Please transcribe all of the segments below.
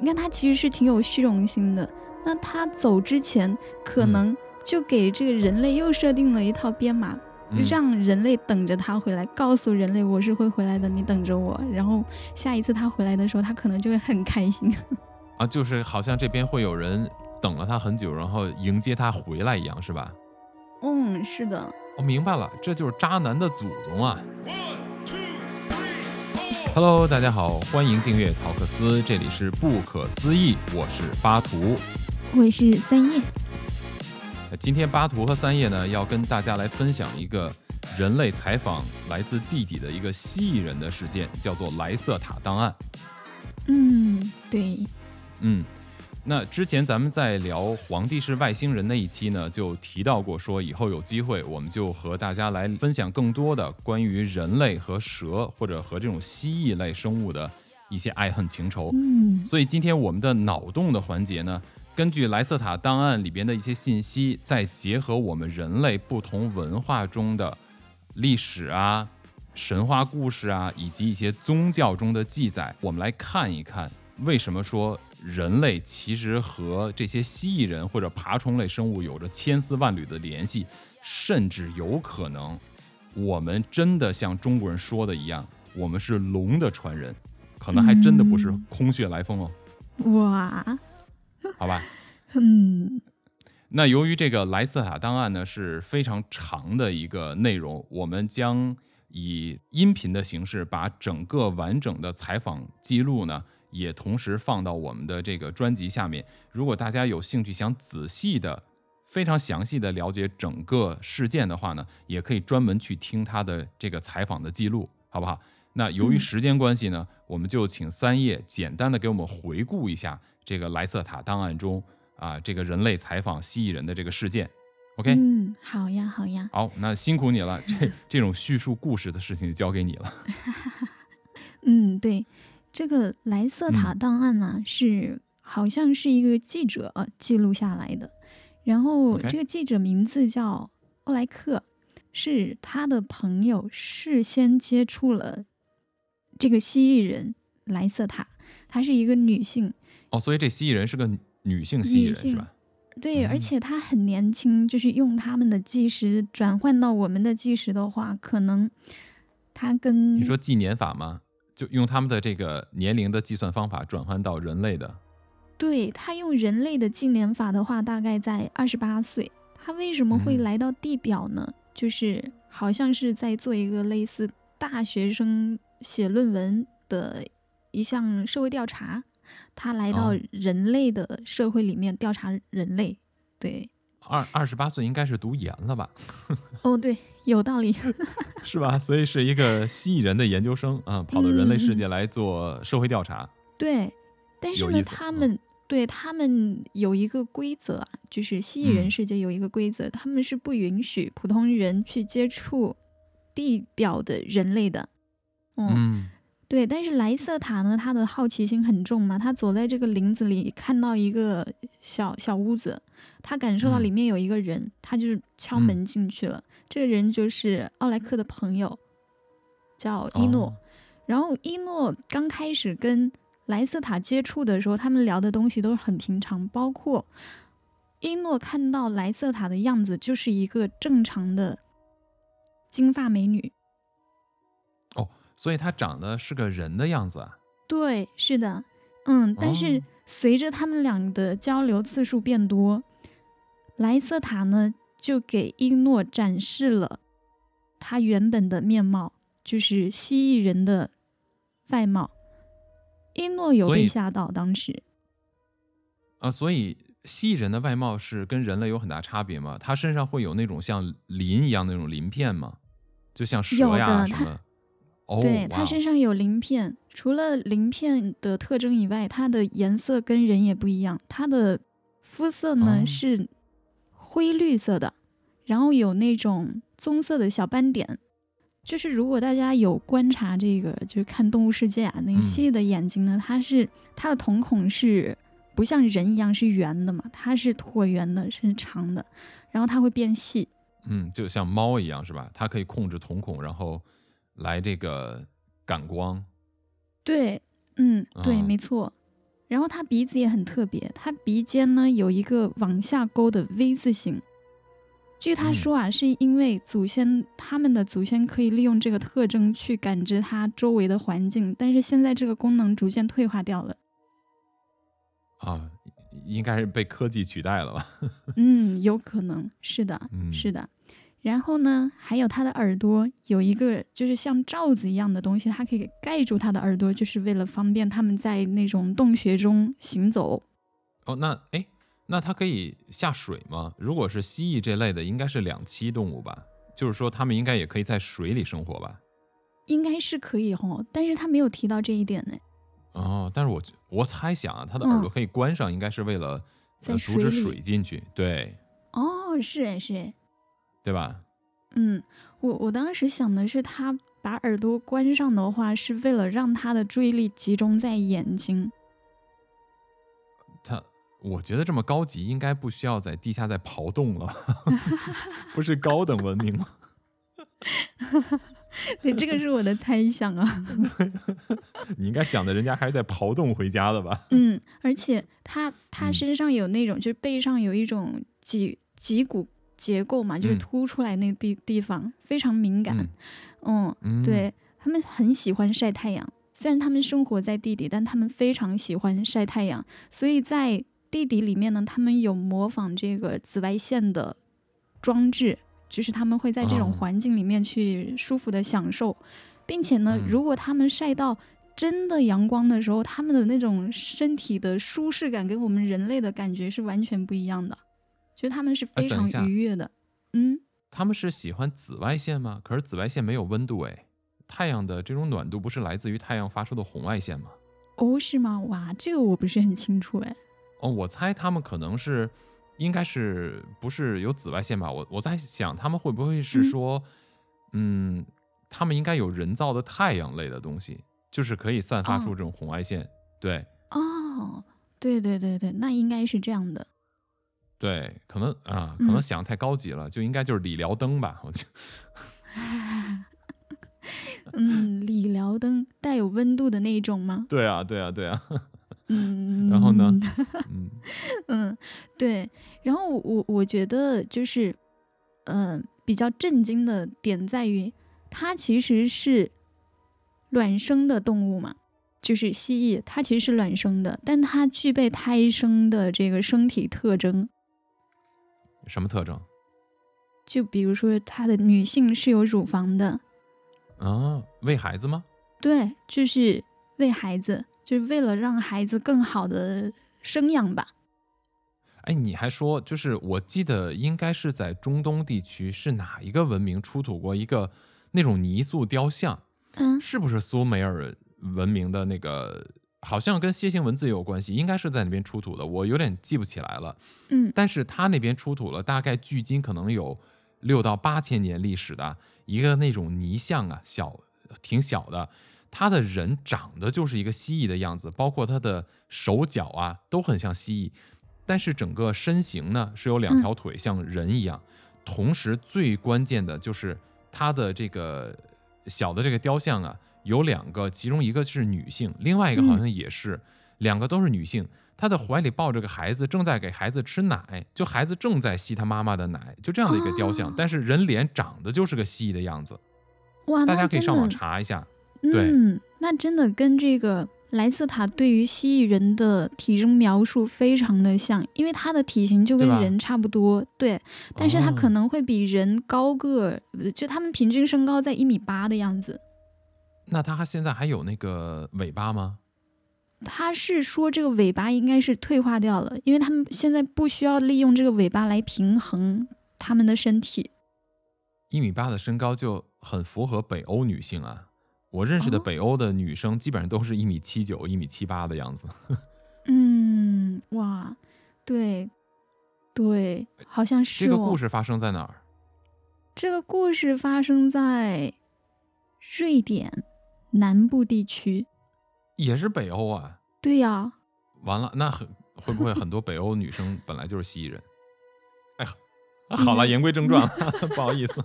你看他其实是挺有虚荣心的。那他走之前，可能就给这个人类又设定了一套编码，让人类等着他回来，告诉人类我是会回来的，你等着我。然后下一次他回来的时候，他可能就会很开心。啊，就是好像这边会有人等了他很久，然后迎接他回来一样，是吧？嗯，是的。我明白了，这就是渣男的祖宗啊。Hello，大家好，欢迎订阅陶克斯，这里是不可思议，我是巴图，我是三叶。今天巴图和三叶呢，要跟大家来分享一个人类采访来自地底的一个蜥蜴人的事件，叫做莱瑟塔档案。嗯，对，嗯。那之前咱们在聊皇帝是外星人那一期呢，就提到过，说以后有机会我们就和大家来分享更多的关于人类和蛇或者和这种蜥蜴类生物的一些爱恨情仇。嗯，所以今天我们的脑洞的环节呢，根据莱瑟塔档案里边的一些信息，再结合我们人类不同文化中的历史啊、神话故事啊，以及一些宗教中的记载，我们来看一看为什么说。人类其实和这些蜥蜴人或者爬虫类生物有着千丝万缕的联系，甚至有可能，我们真的像中国人说的一样，我们是龙的传人，可能还真的不是空穴来风哦。哇，好吧，嗯，那由于这个莱斯塔档案呢是非常长的一个内容，我们将以音频的形式把整个完整的采访记录呢。也同时放到我们的这个专辑下面。如果大家有兴趣想仔细的、非常详细的了解整个事件的话呢，也可以专门去听他的这个采访的记录，好不好？那由于时间关系呢，我们就请三叶简单的给我们回顾一下这个莱瑟塔档案中啊，这个人类采访蜥蜴人的这个事件。OK？嗯，好呀，好呀。好，那辛苦你了，这这种叙述故事的事情就交给你了。嗯，对。这个莱瑟塔档案呢，是好像是一个记者记录下来的。然后这个记者名字叫欧莱克，是他的朋友事先接触了这个蜥蜴人莱瑟塔，她是一个女性。哦，所以这蜥蜴人是个女性蜥蜴人是吧？对，而且她很年轻，就是用他们的计时转换到我们的计时的话，可能她跟你说纪年法吗？就用他们的这个年龄的计算方法转换到人类的，对他用人类的纪年法的话，大概在二十八岁。他为什么会来到地表呢？就是好像是在做一个类似大学生写论文的一项社会调查。他来到人类的社会里面调查人类。对，二二十八岁应该是读研了吧？哦，对。有道理，是吧？所以是一个蜥蜴人的研究生啊，跑到人类世界来做社会调查。对，但是呢，他们对他们有一个规则啊，就是蜥蜴人世界有一个规则，他们是不允许普通人去接触地表的人类的。嗯。对，但是莱瑟塔呢，他的好奇心很重嘛。他走在这个林子里，看到一个小小屋子，他感受到里面有一个人，他就敲门进去了。这个人就是奥莱克的朋友，叫伊诺。然后伊诺刚开始跟莱瑟塔接触的时候，他们聊的东西都是很平常，包括伊诺看到莱瑟塔的样子就是一个正常的金发美女。哦所以她长得是个人的样子啊？对，是的，嗯。但是随着他们俩的交流次数变多，莱瑟塔呢就给伊诺展示了他原本的面貌，就是蜥蜴人的外貌。伊诺有被吓到，当时。啊，所以蜥蜴人的外貌是跟人类有很大差别吗？他身上会有那种像鳞一样那种鳞片吗？就像蛇呀什么？对，他身上有鳞片，除了鳞片的特征以外，它的颜色跟人也不一样。它的肤色呢是灰绿色的，然后有那种棕色的小斑点。就是如果大家有观察这个，就是看《动物世界》啊，那个蜥蜴的眼睛呢，它是它的瞳孔是不像人一样是圆的嘛，它是椭圆的，是长的，然后它会变细。嗯，就像猫一样是吧？它可以控制瞳孔，然后。来这个感光，对，嗯，对，没错。然后它鼻子也很特别，它鼻尖呢有一个往下勾的 V 字形。据他说啊，是因为祖先他们的祖先可以利用这个特征去感知它周围的环境，但是现在这个功能逐渐退化掉了。啊，应该是被科技取代了吧？嗯，有可能是的，是的。然后呢，还有它的耳朵有一个就是像罩子一样的东西，它可以盖住它的耳朵，就是为了方便他们在那种洞穴中行走。哦，那哎。那它可以下水吗？如果是蜥蜴这类的，应该是两栖动物吧？就是说，它们应该也可以在水里生活吧？应该是可以哦，但是他没有提到这一点呢。哦，但是我我猜想啊，它的耳朵可以关上，应该是为了阻止水进去。对。哦，是哎是哎，对吧？嗯，我我当时想的是，他把耳朵关上的话，是为了让他的注意力集中在眼睛。他。我觉得这么高级，应该不需要在地下再刨洞了，不是高等文明吗？对，这个是我的猜想啊。你应该想的，人家还是在刨洞回家的吧？嗯，而且他他身上有那种，就是背上有一种脊脊骨结构嘛，就是凸出来那地地方非常敏感。嗯，对他们很喜欢晒太阳，虽然他们生活在地底，但他们非常喜欢晒太阳，所以在。地底里面呢，他们有模仿这个紫外线的装置，就是他们会在这种环境里面去舒服的享受，并且呢，如果他们晒到真的阳光的时候，他们的那种身体的舒适感跟我们人类的感觉是完全不一样的，就他们是非常愉悦的。嗯，他们是喜欢紫外线吗？可是紫外线没有温度哎，太阳的这种暖度不是来自于太阳发出的红外线吗？哦，是吗？哇，这个我不是很清楚哎。哦，我猜他们可能是，应该是不是有紫外线吧？我我在想，他们会不会是说，嗯，他们应该有人造的太阳类的东西，就是可以散发出这种红外线。对，哦，对对对对，那应该是这样的。对，可能啊，可能想太高级了，就应该就是理疗灯吧？我就 嗯，理疗灯带有温度的那一种吗？对啊，对啊，对啊。嗯，然后呢？嗯嗯，对，然后我我觉得就是，嗯，比较震惊的点在于，它其实是卵生的动物嘛，就是蜥蜴，它其实是卵生的，但它具备胎生的这个身体特征。什么特征？就比如说，她的女性是有乳房的。啊，喂孩子吗？对，就是喂孩子。就是为了让孩子更好的生养吧。哎，你还说，就是我记得应该是在中东地区，是哪一个文明出土过一个那种泥塑雕像？嗯，是不是苏美尔文明的那个？好像跟楔形文字也有关系，应该是在那边出土的，我有点记不起来了。嗯，但是他那边出土了，大概距今可能有六到八千年历史的一个那种泥像啊，小，挺小的。他的人长得就是一个蜥蜴的样子，包括他的手脚啊都很像蜥蜴，但是整个身形呢是有两条腿像人一样。同时最关键的就是他的这个小的这个雕像啊，有两个，其中一个是女性，另外一个好像也是，两个都是女性。她的怀里抱着个孩子，正在给孩子吃奶，就孩子正在吸她妈妈的奶，就这样的一个雕像。但是人脸长得就是个蜥蜴的样子。哇，大家可以上网查一下。嗯，那真的跟这个莱斯塔对于蜥蜴人的体征描述非常的像，因为它的体型就跟人差不多，对，但是它可能会比人高个，就他们平均身高在一米八的样子。那它现在还有那个尾巴吗？他是说这个尾巴应该是退化掉了，因为他们现在不需要利用这个尾巴来平衡他们的身体。一米八的身高就很符合北欧女性啊。我认识的北欧的女生基本上都是一米七九、一米七八的样子。嗯，哇，对，对，好像是。这个故事发生在哪儿？这个故事发生在瑞典南部地区。也是北欧啊？对呀。完了，那很会不会很多北欧女生 本来就是蜥蜴人？哎呀，好了，言归正传，不好意思。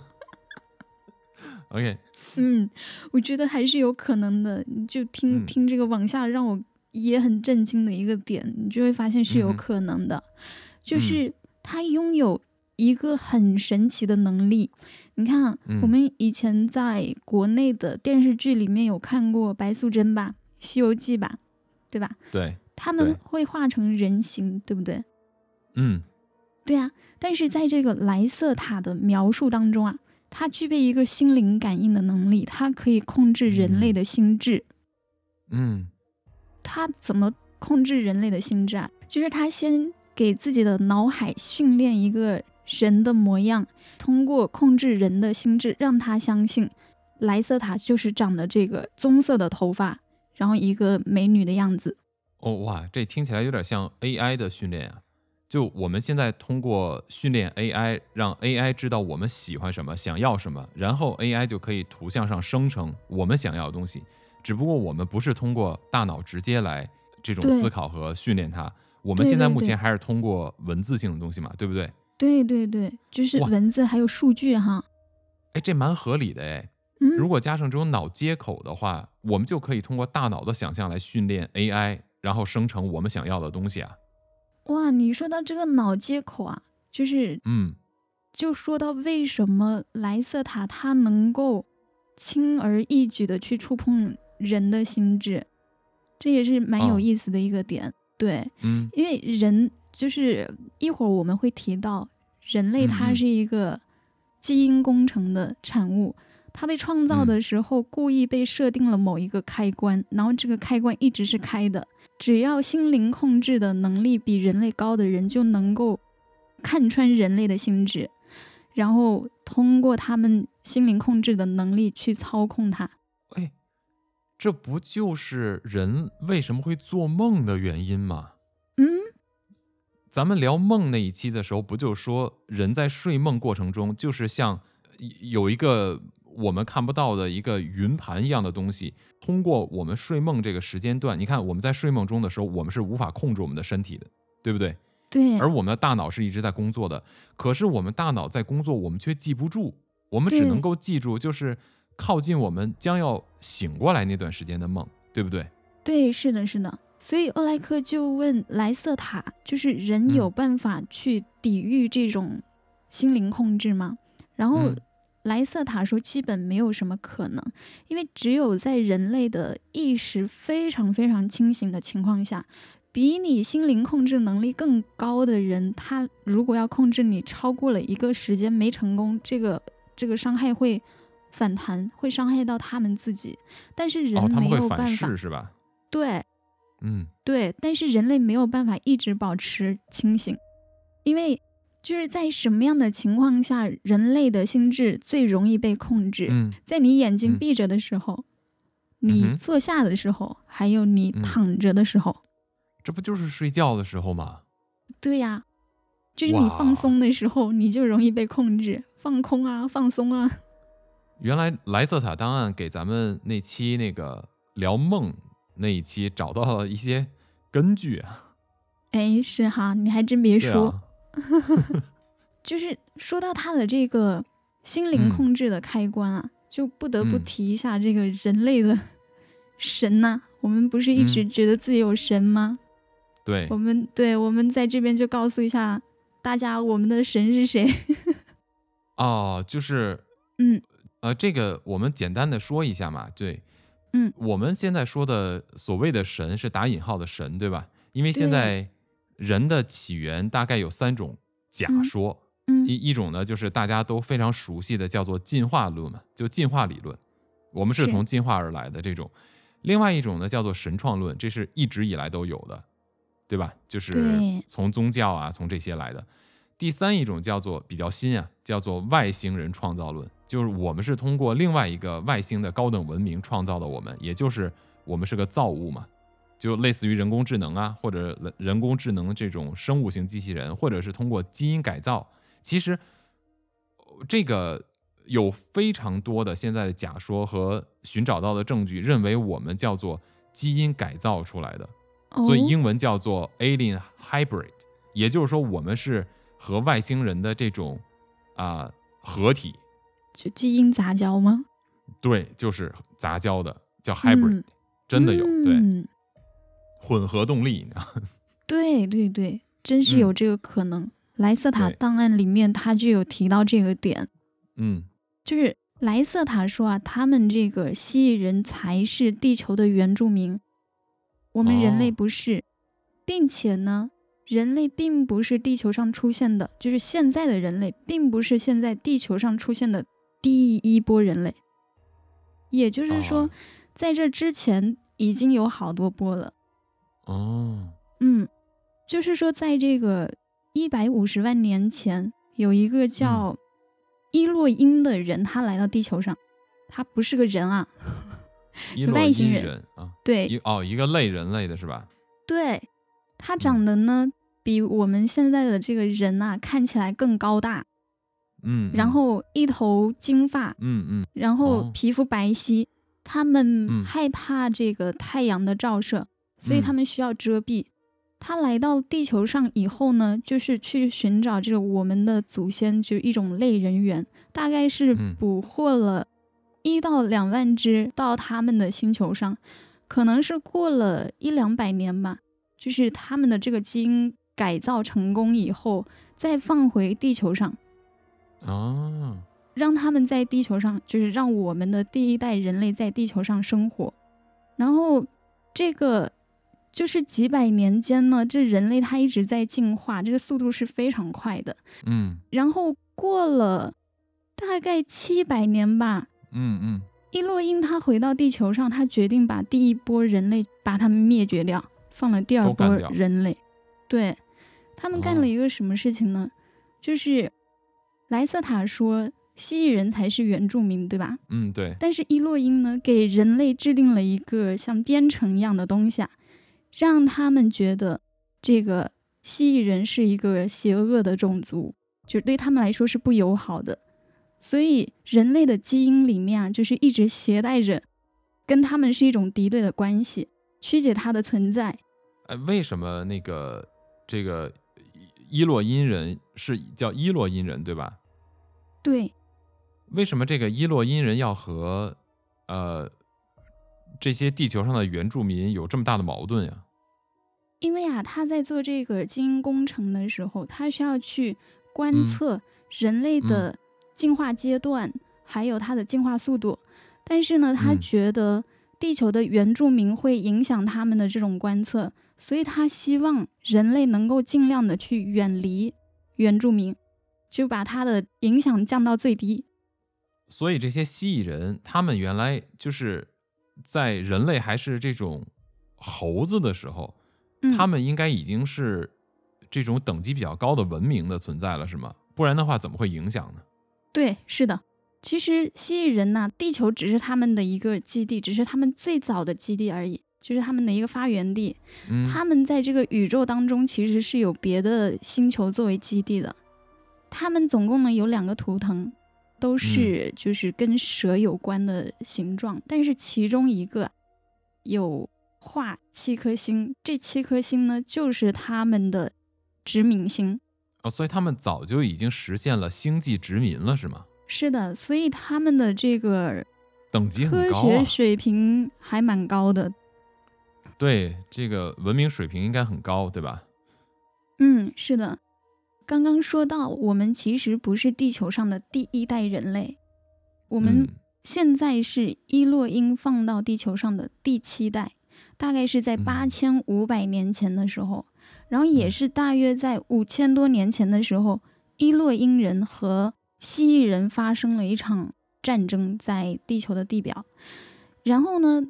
OK，嗯，我觉得还是有可能的。就听听这个往下，让我也很震惊的一个点，你就会发现是有可能的，就是他拥有一个很神奇的能力。你看我们以前在国内的电视剧里面有看过白素贞吧，《西游记》吧，对吧？对，他们会化成人形，对不对？嗯对啊，但是在这个莱瑟塔的描述当中啊，它具备一个心灵感应的能力，它可以控制人类的心智。嗯它怎么控制人类的心智啊？就是他先给自己的脑海训练一个人的模样，通过控制人的心智，让他相信莱瑟塔就是长的这个棕色的头发，然后一个美女的样子。哦哇，这听起来有点像 AI 的训练啊。就我们现在通过训练 AI，让 AI 知道我们喜欢什么、想要什么，然后 AI 就可以图像上生成我们想要的东西。只不过我们不是通过大脑直接来这种思考和训练它，我们现在目前还是通过文字性的东西嘛，对不对？对对对，就是文字还有数据哈。哎，这蛮合理的哎。嗯，如果加上这种脑接口的话，我们就可以通过大脑的想象来训练 AI，然后生成我们想要的东西啊。哇，你说到这个脑接口啊，就是嗯就说到为什么莱瑟塔它能够轻而易举的去触碰人的心智，这也是蛮有哦意思的一个点。对，嗯因为人就是一会儿我们会提到，人类它是一个基因工程的产物。它被创造嗯的时候，故意被设定了某一个开关，然后这个开关一直是开的。只要心灵控制的能力比人类高的人，就能够看穿人类的心智，然后通过他们心灵控制的能力去操控它。哎，这不就是人为什么会做梦的原因吗？嗯，咱们聊梦那一期的时候，不就说人在睡梦过程中，就是像有一个我们看不到的一个云盘一样的东西，通过我们睡梦这个时间段，你看我们在睡梦中的时候，我们是无法控制我们的身体的，对不对？对，而我们的大脑是一直在工作的，可是我们大脑在工作，我们却记不住，我们只能够记住就是靠近我们将要醒过来那段时间的梦，对不对？对，是的，是的。所以欧莱克就问莱瑟塔，就是人有嗯办法去抵御这种心灵控制吗？然后嗯莱瑟塔说，基本没有什么可能，因为只有在人类的意识非常非常清醒的情况下，比你心灵控制能力更高的人，他如果要控制你超过了一个时间没成功，这个这个伤害会反弹，会伤害到他们自己。但是人没有办法，噬是吧？对。嗯对，但是人类没有办法一直保持清醒，因为就是在什么样的情况下，人类的心智最容易被控制？嗯在你眼睛嗯闭着的时候，嗯你坐下的时候，还有你嗯躺着的时候。这不就是睡觉的时候吗？对呀，就是你放松的时候，你就容易被控制，放空啊，放松啊。原来莱瑟塔档案给咱们那期那个聊梦那一期找到了一些根据啊。哎，是哈，你还真别对说，啊，就是说到他的这个心灵嗯控制的开关啊，就不得不嗯提一下这个人类的 神呐、我们不是一直嗯觉得自己有神吗？对我，们对，我们在这边就告诉一下大家，我们的神是谁？哦，就是嗯呃，这个我们简单的说一下嘛。对，嗯，我们现在说的所谓的神是打引号的神，对吧？因为现在人的起源大概有三种假嗯说，嗯一一种呢就是大家都非常熟悉的叫做进化论嘛，就进化理论，我们是是从进化而来的这种。另外一种呢叫做神创论，这是一直以来都有的，对吧？就是从宗教啊，从这些来的。第三一种叫做比较新啊，叫做外星人创造论，就是我们是通过另外一个外星的高等文明创造的我们，也就是我们是个造物嘛，就类似于人工智能啊，或者人人工智能这种生物型机器人，或者是通过基因改造。其实呃这个有非常多的现在的假说和寻找到的证据，认为我们叫做基因改造出来的，所以哦英文叫做 alien hybrid，也就是说我们是和外星人的这种啊、合体，就基因杂交吗？对，就是杂交的，叫 hybrid，、嗯真的有，对。嗯混合动力，你知道对对对，真是有这个可能。莱瑟塔档案里面他就有提到这个点，嗯就是莱瑟塔说啊，他们这个蜥蜴人才是地球的原住民，我们人类哦不是，并且呢，人类并不是地球上出现的，就是现在的人类并不是现在地球上出现的第一波人类，也就是说，哦在这之前已经有好多波了。哦，嗯，就是说，在这个一百五十万年前，有一个叫伊洛因的人，他来到地球上，他不是个人啊，外星人人啊，对。哦一个类人类的是吧？对，他长得呢比我们现在的这个人呐、看起来更高大，嗯，然嗯。后一头金发，嗯嗯。然后哦。皮肤白皙。他们嗯。害怕这个太阳的照射，所以嗯。他们需要遮蔽。他来到地球上以后呢，就是去寻找这个我们的祖先，就是一种类人猿，大概是嗯。捕获了一到两万只到他们的星球上，可能是过了一两百年吧，就是他们的这个基因改造成功以后，再放回地球上，哦，让他们在地球上，就是让我们的第一代人类在地球上生活。然后这个就是几百年间呢，这人类它一直在进化，这个速度是非常快的。嗯然后过了大概七百年吧，嗯嗯伊洛因他回到地球上，他决定把第一波人类把他们灭绝掉，放了第二波人类。对他们干哦了一个什么事情呢？就是莱瑟塔说蜥蜴人才是原住民，对吧？嗯，对，但是伊洛因呢，给人类制定了一个像编程一样的东西啊，让他们觉得这个蜥蜴人是一个邪恶的种族，就对他们来说是不友好的。所以人类的基因里面啊，就是一直携带着跟他们是一种敌对的关系，曲解它的存在。哎，为什么那个这个伊洛因人是叫伊洛因人对吧？对，为什么这个伊洛因人要和呃这些地球上的原住民有这么大的矛盾呀？因为啊，他在做这个基因工程的时候，他需要去观嗯测人类的进化阶段，还有它的进化速度。但是呢，他嗯觉得地球的原住民会影响他们的这种观测，所以他希望人类能够尽量的去远离原住民，就把他的影响降到最低。所以这些蜥蜴人，他们原来就是在人类还是这种猴子的时候，嗯，他们应该已经是这种等级比较高的文明的存在了，是吗？不然的话，怎么会影响呢？对，是的。其实蜥蜴人呐、地球只是他们的一个基地，只是他们最早的基地而已，就是他们的一个发源地。嗯，他们在这个宇宙当中其实是有别的星球作为基地的。他们总共呢有两个图腾，都是就是跟蛇有关的形状，但是其中一个有画七颗星，这七颗星呢就是他们的殖民星。哦，所以他们早就已经实现了星际殖民了，是吗？是的，所以他们的这个等级科学水平还蛮高的。对，这个文明水平应该很高，对吧？嗯，是的。刚刚说到，我们其实不是地球上的第一代人类，我们嗯现在是伊洛因放到地球上的第七代，大概是在嗯八千五百年前的时候，然后也嗯是大约在五千多年前的时候，伊洛因人和蜥蜴人发生了一场战争在地球的地表。然后呢，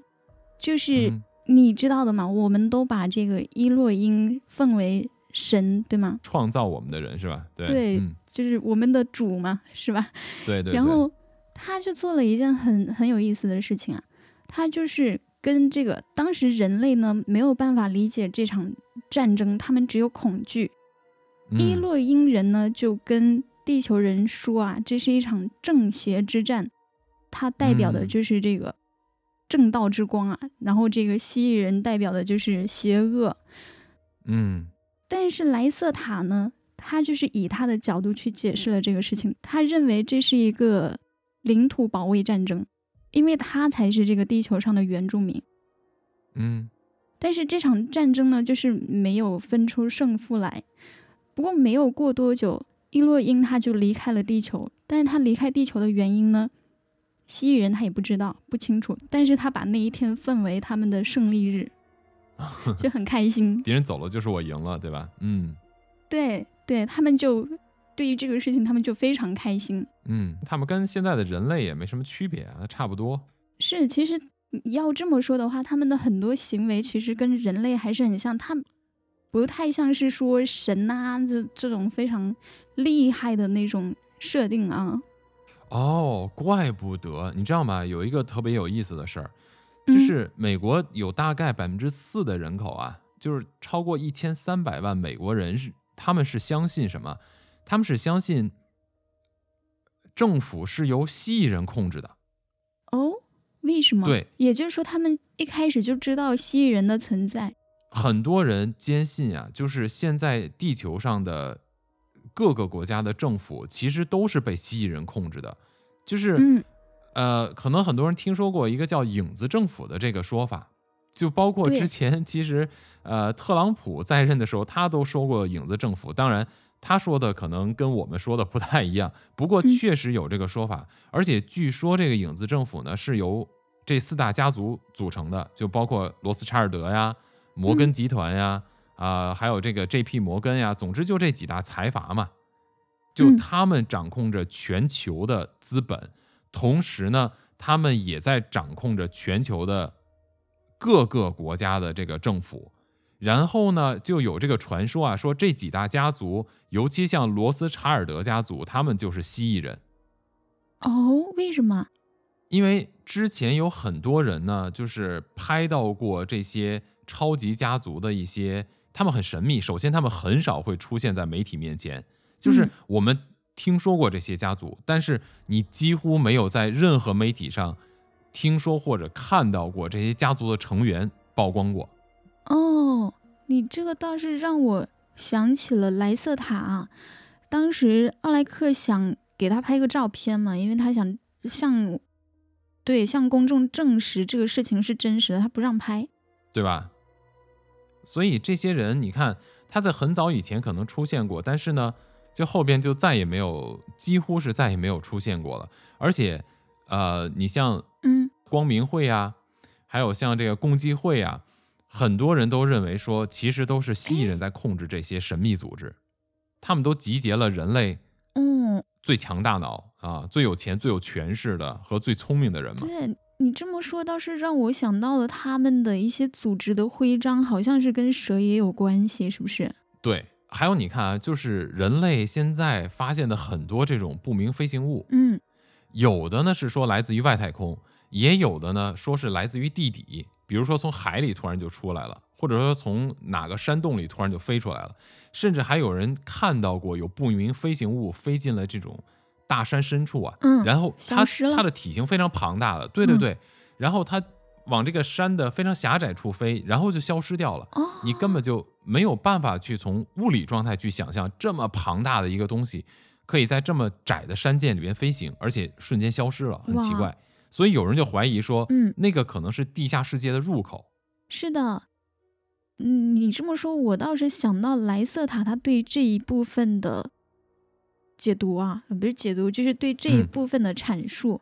就是嗯你知道的嘛，我们都把这个伊洛因奉为神，对吗？创造我们的人是吧？对，对嗯，就是我们的主嘛，是吧？对对。然后他就做了一件很很有意思的事情啊，他就是跟这个当时人类呢没有办法理解这场战争，他们只有恐惧。对伊洛因人呢就跟地球人说啊，这是一场正邪之战，它代表的嗯就是这个正道之光啊，然后这个蜥蜴人代表的就是邪恶。嗯但是莱瑟塔呢，他就是以他的角度去解释了这个事情，他认为这是一个领土保卫战争，因为他才是这个地球上的原住民。嗯但是这场战争呢，就是没有分出胜负来。不过没有过多久，伊洛因他就离开了地球。但是他离开地球的原因呢，蜥蜴人他也不知道，不清楚。但是他把那一天奉为他们的胜利日，就很开心。敌人走了就是我赢了，对吧？嗯，对对，他们就对于这个事情，他们就非常开心。嗯，他们跟现在的人类也没什么区别啊，差不多。是，其实要这么说的话，他们的很多行为其实跟人类还是很像，他不太像是说神啊这这种非常厉害的那种。设定啊，哦，怪不得你知道吗？有一个特别有意思的事儿，就是美国有大概百分之四的人口啊，就是超过一千三百万美国人是他们是相信什么？他们是相信政府是由蜥蜴人控制的。哦，为什么？对，也就是说他们一开始就知道蜥蜴人的存在。很多人坚信啊，就是现在地球上的。各个国家的政府其实都是被蜥蜴人控制的，就是，呃，可能很多人听说过一个叫“影子政府”的这个说法，就包括之前其实，呃，特朗普在任的时候，他都说过“影子政府”。当然，他说的可能跟我们说的不太一样，不过确实有这个说法。而且据说这个影子政府呢是由这四大家族组成的，就包括罗斯柴尔德呀、摩根集团呀。啊，还有这个 J.P. 摩根呀，总之就这几大财阀嘛，就他们掌控着全球的资本，同时呢，他们也在掌控着全球的各个国家的这个政府。然后呢，就有这个传说啊，说这几大家族，尤其像罗斯查尔德家族，他们就是蜥蜴人。哦，为什么？因为之前有很多人呢，就是拍到过这些超级家族的一些。他们很神秘，首先他们很少会出现在媒体面前，就是我们听说过这些家族，但是你几乎没有在任何媒体上听说或者看到过这些家族的成员曝光过。哦，你这个倒是让我想起了莱瑟塔，当时奥莱克想给他拍个照片嘛，因为他想向对向公众证实这个事情是真实的，他不让拍，对吧？所以这些人，你看他在很早以前可能出现过，但是呢，就后边就再也没有，几乎是再也没有出现过了。而且，呃，你像嗯，光明会啊，还有像这个共济会啊，很多人都认为说，其实都是蜥蜴人在控制这些神秘组织，他们都集结了人类嗯最强大脑啊，最有钱、最有权势的和最聪明的人嘛。对。你这么说倒是让我想到了他们的一些组织的徽章，好像是跟蛇也有关系，是不是？对，还有你看啊，就是人类现在发现的很多这种不明飞行物，嗯，有的呢是说来自于外太空，也有的呢说是来自于地底，比如说从海里突然就出来了，或者说从哪个山洞里突然就飞出来了，甚至还有人看到过有不明飞行物飞进了这种。大山深处啊，嗯，然后它它的体型非常庞大的，对对对，然后它往这个山的非常狭窄处飞，然后就消失掉了。哦，你根本就没有办法去从物理状态去想象这么庞大的一个东西可以在这么窄的山涧里边飞行，而且瞬间消失了，很奇怪。所以有人就怀疑说，嗯，那个可能是地下世界的入口。是的，嗯，你这么说，我倒是想到莱瑟塔他对这一部分的。解读啊，不是解读，就是对这一部分的阐述，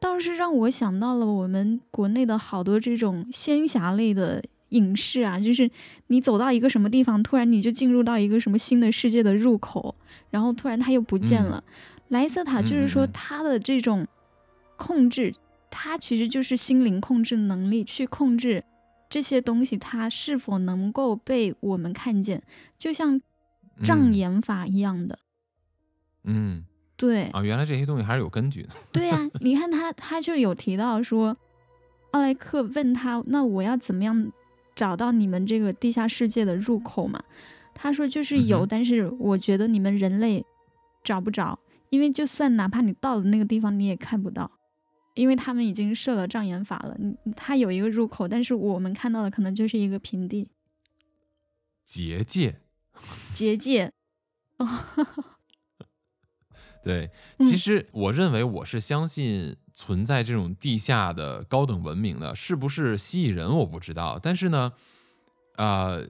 倒是让我想到了我们国内的好多这种仙侠类的影视啊，就是你走到一个什么地方，突然你就进入到一个什么新的世界的入口，然后突然它又不见了。莱瑟塔就是说他的这种控制，他其实就是心灵控制能力，去控制这些东西，它是否能够被我们看见，就像障眼法一样的。嗯，对啊，原来这些东西还是有根据的。对呀，你看他，他就有提到说，奥莱克问他，那我要怎么样找到你们这个地下世界的入口嘛？他说就是有，但是我觉得你们人类找不着，因为就算哪怕你到了那个地方，你也看不到，因为他们已经设了障眼法了。你他有一个入口，但是我们看到的可能就是一个平地。结界，结界，哦。对，其实我认为我是相信存在这种地下的高等文明的，是不是蜥蜴人我不知道，但是呢，呃，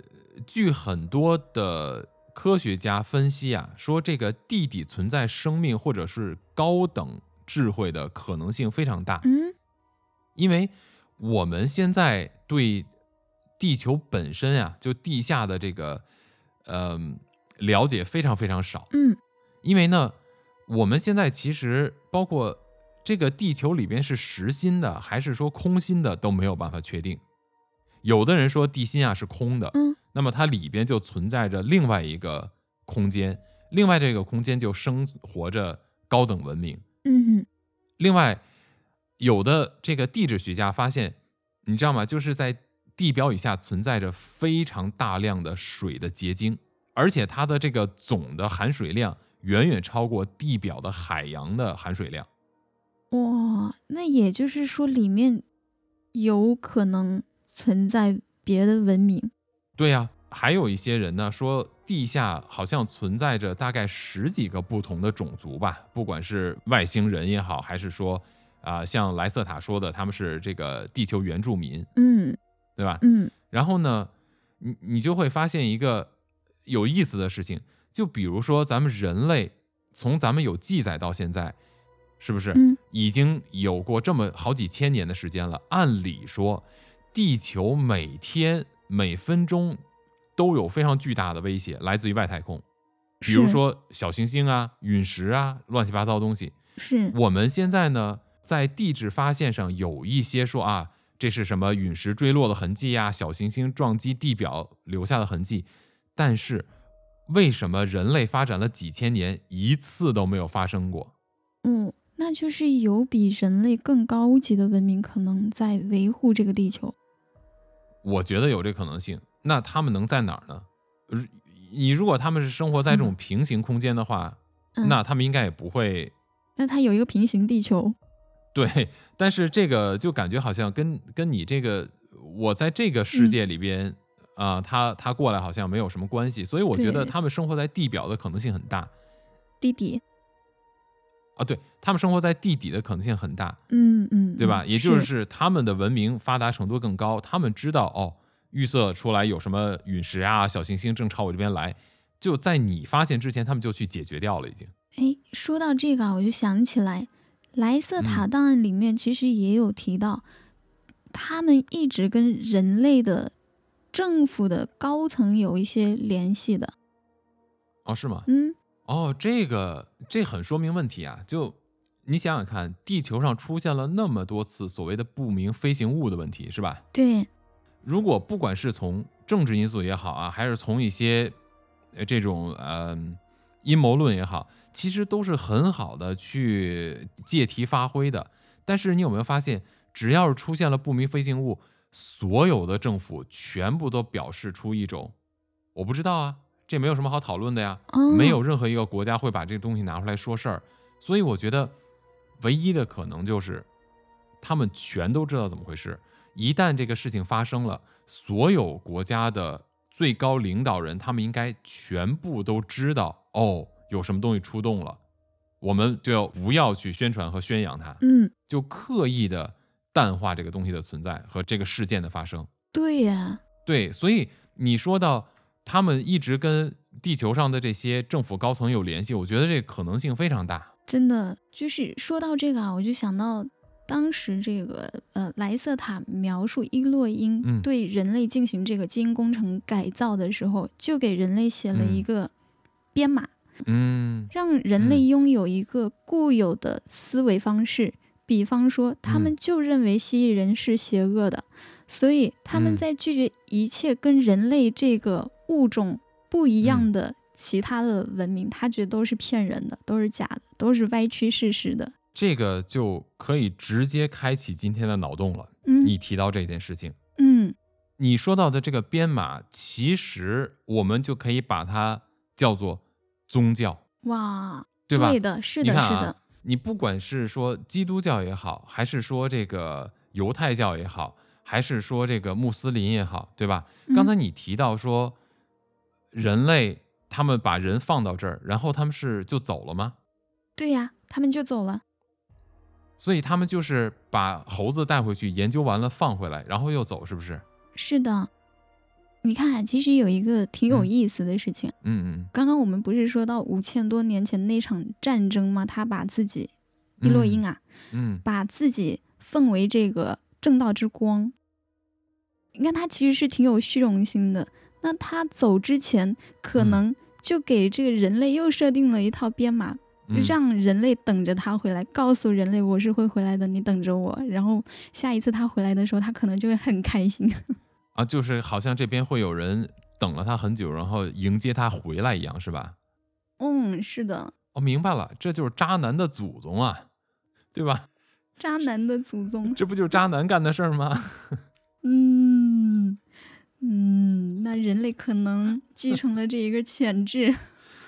据很多的科学家分析啊，说这个地底存在生命或者是高等智慧的可能性非常大。嗯因为我们现在对地球本身啊，就地下的这个，嗯、了解非常非常少。嗯因为呢，我们现在其实包括这个地球里边是实心的还是说空心的都没有办法确定。有的人说地心啊是空的，嗯那么它里边就存在着另外一个空间，另外这个空间就生活着高等文明。嗯另外，有的这个地质学家发现，你知道吗？就是在地表以下存在着非常大量的水的结晶，而且它的这个总的含水量远远超过地表的海洋的含水量。哇，那也就是说里面有可能存在别的文明。对呀、还有一些人呢说，地下好像存在着大概十几个不同的种族吧，不管是外星人也好，还是说啊、像莱瑟塔说的，他们是这个地球原住民，嗯对吧？嗯然后呢，你你就会发现一个有意思的事情，就比如说咱们人类从咱们有记载到现在，是不是嗯已经有过这么好几千年的时间了？按理说，地球每天每分钟都有非常巨大的威胁来自于外太空，比如说小行星啊、陨石啊、乱七八糟的东西。是我们现在呢，在地质发现上有一些说啊，这是什么陨石坠落的痕迹呀、小行星撞击地表留下的痕迹，但是为什么人类发展了几千年，一次都没有发生过？嗯，那就是有比人类更高级的文明可能在维护这个地球。我觉得有这可能性。那他们能在哪儿呢？呃你如果他们是生活在这种嗯平行空间的话，嗯、那他们应该也不会那它有一个平行地球。对，但是这个就感觉好像跟跟你这个我在这个世嗯界里边啊、他他过来好像没有什么关系，所以我觉得他们生活在地表的可能性很大地底，啊，对他们生活在地底的可能性很大，嗯嗯，对吧？嗯也就是他们的文明发达程度更高，他们知道哦，预测出来有什么陨石啊、小行星正朝我这边来，就在你发现之前，他们就去解决掉了，已经。哎，说到这个啊，我就想起来，莱瑟塔档案里面其实也有提到，他们一直跟人类的政府的高层有一些联系的。哦，是吗？嗯哦，这个这很说明问题啊！就你想想看，地球上出现了那么多次所谓的不明飞行物的问题，是吧？对，如果不管是从政治因素也好啊，还是从一些呃这种呃阴谋论也好，其实都是很好的去借题发挥的。但是你有没有发现，只要是出现了不明飞行物，所有的政府全部都表示出一种我不知道啊，这没有什么好讨论的呀。哦，没有任何一个国家会把这个东西拿出来说事儿，所以我觉得唯一的可能就是他们全都知道怎么回事。一旦这个事情发生了，所有国家的最高领导人他们应该全部都知道哦，有什么东西出动了，我们就要不要去宣传和宣扬它，嗯，就刻意的淡化这个东西的存在和这个事件的发生。对呀，对，所以你说到他们一直跟地球上的这些政府高层有联系，我觉得这可能性非常大。真的就是说到这个啊，我就想到当时这个呃莱瑟塔描述伊洛嗯因对人类进行这个基因工程改造的时候，就给人类写了一个编码，嗯让人类拥有一个固有的思维方式。比方说，他们嗯就认为蜥蜴人是邪恶的，所以他们嗯在拒绝一切跟人类这个物种不一样的其他的文明，他觉得都是骗人的，都是假的，都是歪曲事实的。这个就可以直接开启今天的脑洞了。嗯你提到这件事情，嗯你说到的这个编码，其实我们就可以把它叫做宗教，哇，对吧？的，是的，啊是的，你不管是说基督教也好，还是说这个犹太教也好，还是说这个穆斯林也好，对吧？嗯刚才你提到说，人类他们把人放到这儿，然后他们是就走了吗？对呀，他们就走了。所以他们就是把猴子带回去研究完了放回来，然后又走，是不是？是的，你看，其实有一个挺有意思的事情。嗯嗯刚刚我们不是说到五千多年前那场战争吗？他把自己伊洛因啊，嗯把自己奉为这个正道之光。你看他其实是挺有虚荣心的。那他走之前，可嗯能就给这个人类又设定了一套编码，嗯，让人类等着他回来，告诉人类我是会回来的，你等着我。然后下一次他回来的时候，他可能就会很开心。啊，就是好像这边会有人等了他很久，然后迎接他回来一样，是吧？嗯，是的，哦，明白了，这就是渣男的祖宗啊，对吧？渣男的祖宗。这不就是渣男干的事儿吗？嗯嗯，那人类可能继承了这一个潜质。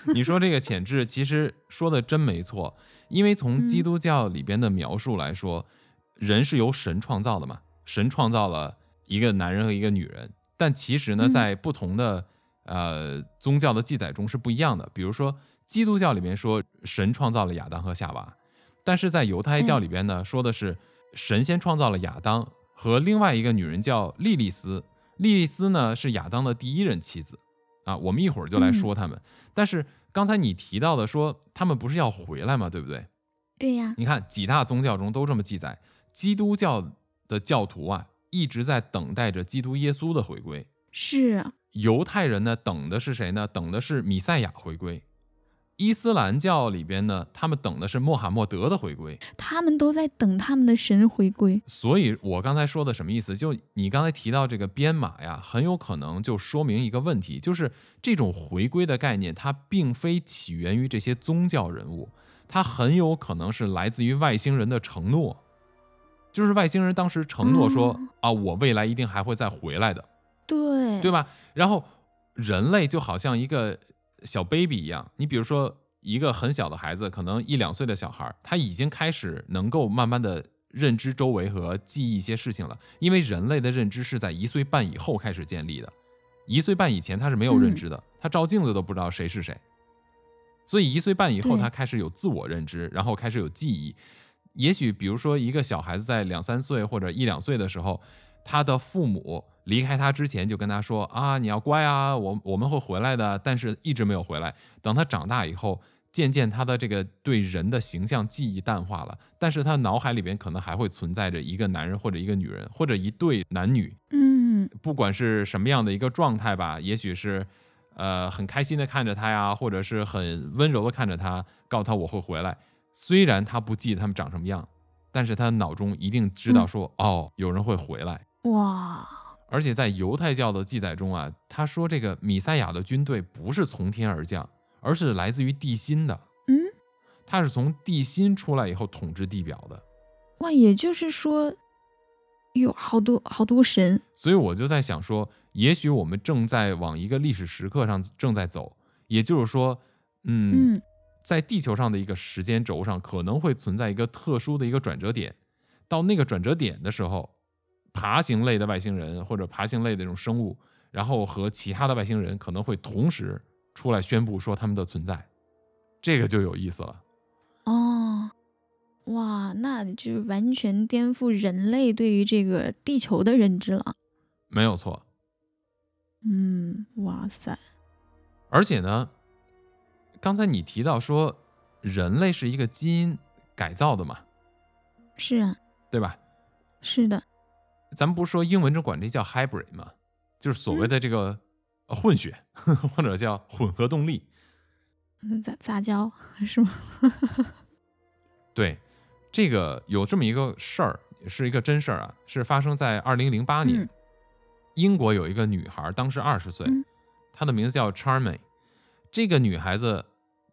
你说这个潜质，其实说的真没错，因为从基嗯督教里边的描述来说，人是由神创造的嘛，神创造了一个男人和一个女人，但其实呢，嗯在不同的呃宗教的记载中是不一样的。比如说，基督教里面说神创造了亚当和夏娃，但是在犹太教嗯里边呢，说的是神先创造了亚当和另外一个女人叫莉莉丝，莉莉丝呢是亚当的第一任妻子啊，我们一会儿就来说他们。但是刚才你提到的说他们不是要回来吗？对不对？对呀，你看几大宗教中都这么记载，基督教的教徒啊一直在等待着基督耶稣的回归，是犹太人呢等的是谁呢？等的是米赛亚回归。伊斯兰教里边呢，他们等的是穆罕默德的回归。他们都在等他们的神回归。所以我刚才说的什么意思？就你刚才提到这个编码呀，很有可能就说明一个问题，就是这种回归的概念，它并非起源于这些宗教人物，它很有可能是来自于外星人的承诺，就是外星人当时承诺说、哦啊，我未来一定还会再回来的，对，对吧？然后人类就好像一个小 baby 一样，你比如说一个很小的孩子，可能一两岁的小孩，他已经开始能够慢慢的认知周围和记忆一些事情了，因为人类的认知是在一岁半以后开始建立的，一岁半以前他是没有认知的，他照镜子都不知道谁是谁，所以一岁半以后他开始有自我认知，然后开始有记忆。也许比如说一个小孩子在两三岁或者一两岁的时候，他的父母离开他之前就跟他说啊，你要乖啊，我我们会回来的，但是一直没有回来。等他长大以后，渐渐他的这个对人的形象记忆淡化了，但是他脑海里边可能还会存在着一个男人或者一个女人或者一对男女，嗯，不管是什么样的一个状态吧，也许是呃很开心的看着他呀，或者是很温柔的看着他，告诉他我会回来。虽然他不记得他们长什么样，但是他脑中一定知道说、哦，有人会回来。哇，而且在犹太教的记载中啊，他说这个米赛亚的军队不是从天而降，而是来自于地心的。嗯，他是从地心出来以后统治地表的。哇，也就是说，有好多好多神。所以我就在想说，也许我们正在往一个历史时刻上正在走，也就是说，嗯，嗯在地球上的一个时间轴上，可能会存在一个特殊的一个转折点。到那个转折点的时候，爬行类的外星人或者爬行类的这种生物，然后和其他的外星人可能会同时出来宣布说他们的存在，这个就有意思了。哦，哇，那就完全颠覆人类对于这个地球的认知了。没有错，嗯，哇塞，而且呢，刚才你提到说人类是一个基因改造的嘛，是啊，对吧？是的，咱们不是说英文中管这叫 hybrid 吗？就是所谓的这个呃混血，或者叫混合动力。嗯杂杂交是吗？对，这个有这么一个事儿，是一个真事儿啊，是发生在二零零八年，嗯英国有一个女孩，当时二十岁嗯，她的名字叫 Charmaine。这个女孩子，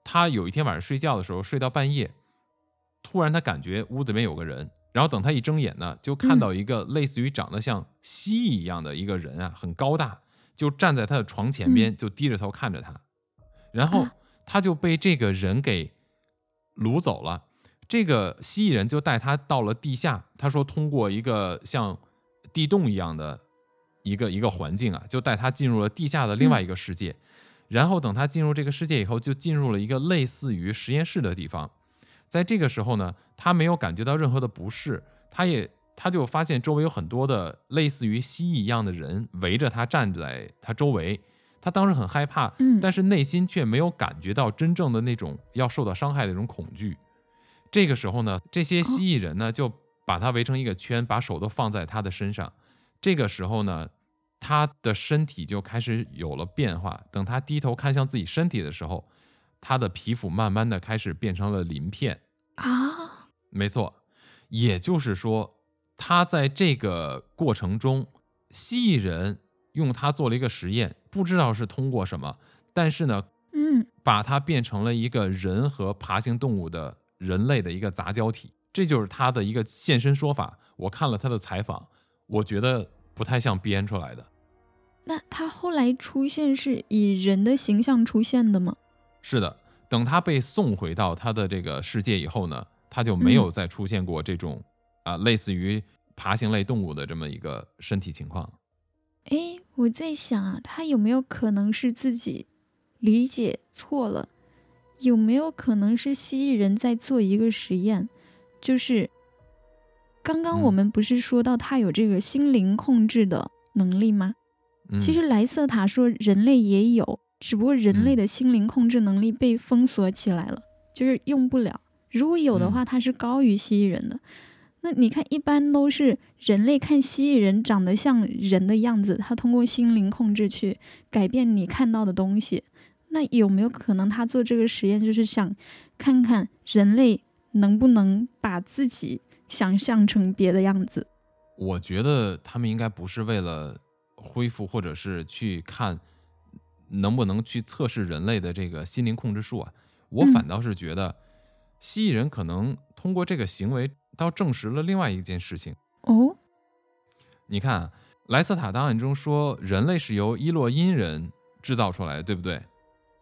她有一天晚上睡觉的时候，睡到半夜，突然他感觉屋子里面有个人，然后等他一睁眼呢，就看到一个类似于长得像蜥蜴一样的一个人啊，很高大，就站在他的床前边，就低着头看着他，然后他就被这个人给掳走了。这个蜥蜴人就带他到了地下，他说通过一个像地洞一样的一个一个环境啊，就带他进入了地下的另外一个世界。然后等他进入这个世界以后，就进入了一个类似于实验室的地方。在这个时候呢，他没有感觉到任何的不适，他也他就发现周围有很多的类似于蜥蜴一样的人围着他站在他周围，他当时很害怕，嗯但是内心却没有感觉到真正的那种要受到伤害的那种恐惧。这个时候呢，这些蜥蜴人呢就把他围成一个圈，把手都放在他的身上。这个时候呢，他的身体就开始有了变化。等他低头看向自己身体的时候，他的皮肤慢慢的开始变成了鳞片。啊，没错，也就是说，他在这个过程中，蜥蜴人用它做了一个实验，不知道是通过什么，但是呢，嗯，把它变成了一个人和爬行动物的人类的一个杂交体，这就是他的一个现身说法。我看了他的采访，我觉得不太像编出来的。那他后来出现是以人的形象出现的吗？是的，等他被送回到他的这个世界以后呢，他就没有再出现过这种啊、类似于爬行类动物的这么一个身体情况。哎，我在想啊，他有没有可能是自己理解错了？有没有可能是蜥蜴人在做一个实验？就是刚刚我嗯们不是说到他有这个心灵控制的能力吗？嗯、其实莱瑟塔说人类也有，只不过人类嗯的心灵控制能力被封锁起来了，就是用不了。如果有的话，嗯它是高于蜥蜴人的。那你看，一般都是人类看蜥蜴人长得像人的样子，他通过心灵控制去改变你看到的东西。那有没有可能他做这个实验，就是想看看人类能不能把自己想象成别的样子？我觉得他们应该不是为了恢复，或者是去看能不能去测试人类的这个心灵控制术啊。我嗯反倒是觉得，蜥蜴人可能通过这个行为，倒证实了另外一件事情。哦，你看啊，莱瑟塔档案中说，人类是由伊洛因人制造出来的，对不对？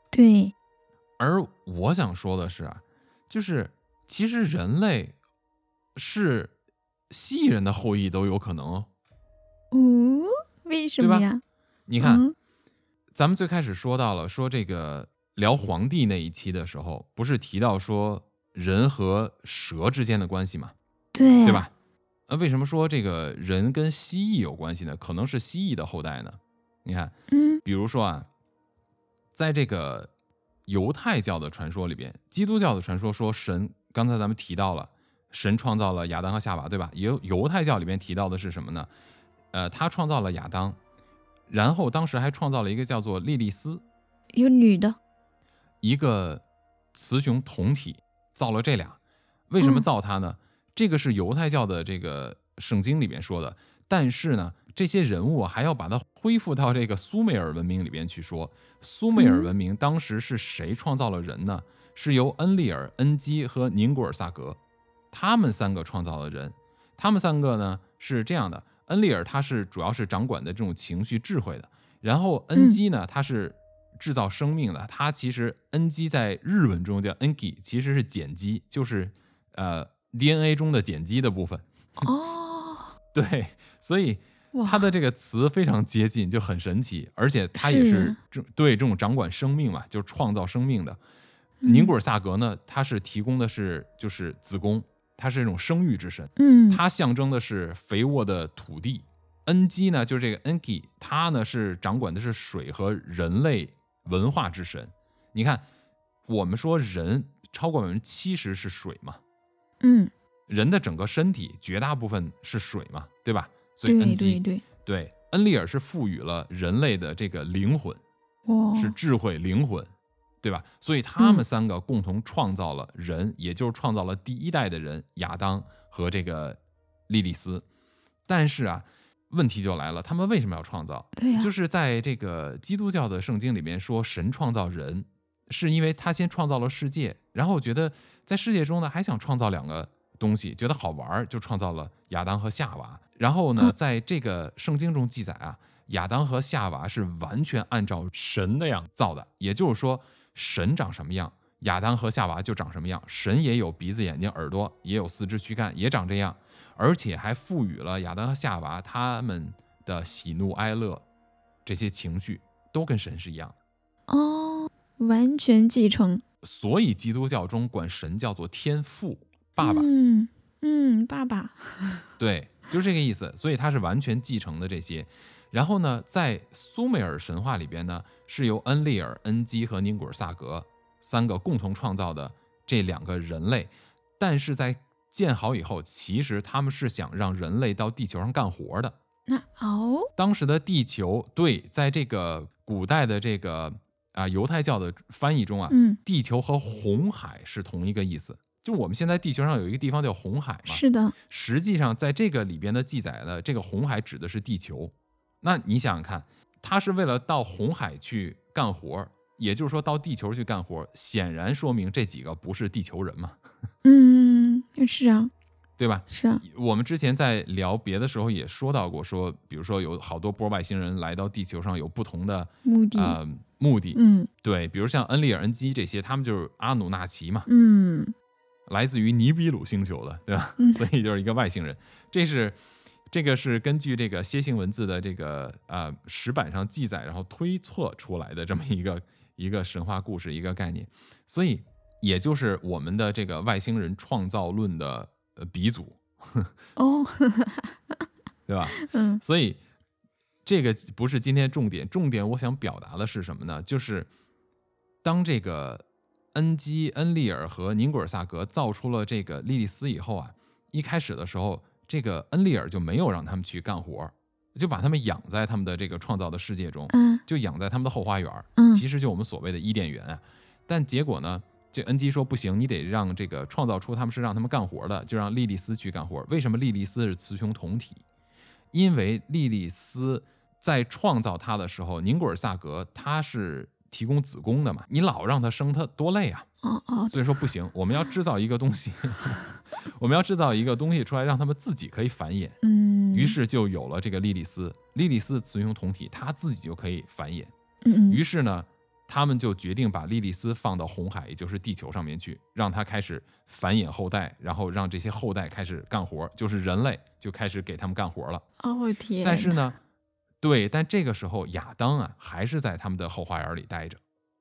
对，而我想说的是啊，就是其实人类是蜥蜴人的后裔都有可能哦。哦，为什么呀？你看，嗯咱们最开始说到了，说这个聊皇帝那一期的时候，不是提到说人和蛇之间的关系吗，对，对？吧？那为什么说这个人跟蜥蜴有关系呢？可能是蜥蜴的后代呢？你看，嗯比如说啊，在这个犹太教的传说里边，基督教的传说说神，刚才咱们提到了神创造了亚当和夏娃，对吧？犹犹太教里边提到的是什么呢？呃，他创造了亚当，然后当时还创造了一个叫做莉莉丝，一个女的，一个雌雄同体，造了这俩。为什么嗯造它呢？这个是犹太教的这个圣经里面说的，但是呢，这些人物还要把它恢复到这个苏美尔文明里边去说。苏美尔嗯文明当时是谁创造了人呢？是由恩利尔、恩基和宁古尔萨格，他们三个创造了人。他们三个呢是这样的：恩利尔他是主要是掌管的这种情绪智慧的，然后恩基呢他是制造生命的，他其实恩基在日文中叫 enki，其实是碱基，就是呃 DNA 中的碱基的部分。哦，对，所以哇，它的这个词非常接近，就很神奇，而且它也是是这对这种掌管生命嘛，就是创造生命的。嗯。宁古尔萨格呢，它是提供的是就是子宫，它是一种生育之神，嗯，它象征的是肥沃的土地。恩基呢，就是这个 Enki，它呢是掌管的是水和人类文化之神。你看，我们说人超过百分之七十是水嘛，嗯，人的整个身体绝大部分是水嘛，对吧？所以对恩基对对，对恩利尔是赋予了人类的这个灵魂，哇，是智慧灵魂，对吧？所以他们嗯三个共同创造了人，也就是创造了第一代的人亚当和这个莉莉丝。但是啊，问题就来了，他们为什么要创造？对呀，就是在这个基督教的圣经里面说，神创造人，是因为他先创造了世界，然后觉得在世界中呢还想创造两个东西，觉得好玩儿，就创造了亚当和夏娃。然后呢，嗯在这个圣经中记载啊，亚当和夏娃是完全按照神那样造的，也就是说，神长什么样，亚当和夏娃就长什么样。神也有鼻子、眼睛、耳朵，也有四肢躯干，也长这样，而且还赋予了亚当和夏娃他们的喜怒哀乐这些情绪都跟神是一样的。哦，完全继承，所以基督教中管神叫做天父，爸爸。嗯嗯，爸爸，对，就是这个意思。所以他是完全继承的这些。然后呢，在苏美尔神话里边呢，是由恩利尔、恩基和宁古尔萨格三个共同创造的这两个人类，但是在建好以后，其实他们是想让人类到地球上干活的。那哦，当时的地球对，在这个古代的这个啊犹太教的翻译中啊，嗯，地球和红海是同一个意思。就我们现在地球上有一个地方叫红海嘛，是的，实际上在这个里边的记载呢，这个红海指的是地球。那你想想看，他是为了到红海去干活，也就是说到地球去干活，显然说明这几个不是地球人嘛，嗯，是啊，对吧？是啊，我们之前在聊别的时候也说到过，说比如说有好多波外星人来到地球上有不同的目的，呃目的，嗯对，比如像恩利尔、恩基这些，他们就是阿努纳奇嘛，嗯来自于尼比鲁星球的，对吧？嗯所以就是一个外星人。这是这个是根据这个楔形文字的这个呃石板上记载，然后推测出来的这么一个一个神话故事，一个概念。所以也就是我们的这个外星人创造论的呃鼻祖，哦，对吧？嗯所以这个不是今天重点，重点我想表达的是什么呢？就是当这个恩基、恩利尔和宁古尔萨格造出了这个莉莉丝以后啊，一开始的时候，这个恩利尔就没有让他们去干活儿，就把他们养在他们的这个创造的世界中，嗯就养在他们的后花园其实就我们所谓的伊甸园啊。但结果呢，这恩基说不行，你得让这个创造出他们是让他们干活的，就让莉莉丝去干活。为什么莉莉丝是雌雄同体？因为莉莉丝在创造他的时候，宁古尔萨格他是提供子宫的嘛，你老让它生，它多累啊。哦哦，所以说不行，我们要制造一个东西，我们要制造一个东西出来，让他们自己可以繁衍。嗯，于是就有了这个莉莉丝，莉莉丝雌雄同体，它自己就可以繁衍。嗯嗯于是呢，他们就决定把莉莉丝放到红海，也就是地球上面去，让它开始繁衍后代，然后让这些后代开始干活，就是人类就开始给他们干活了。哦我天，但是呢，对，但这个时候亚当啊，还是在他们的后花园里待着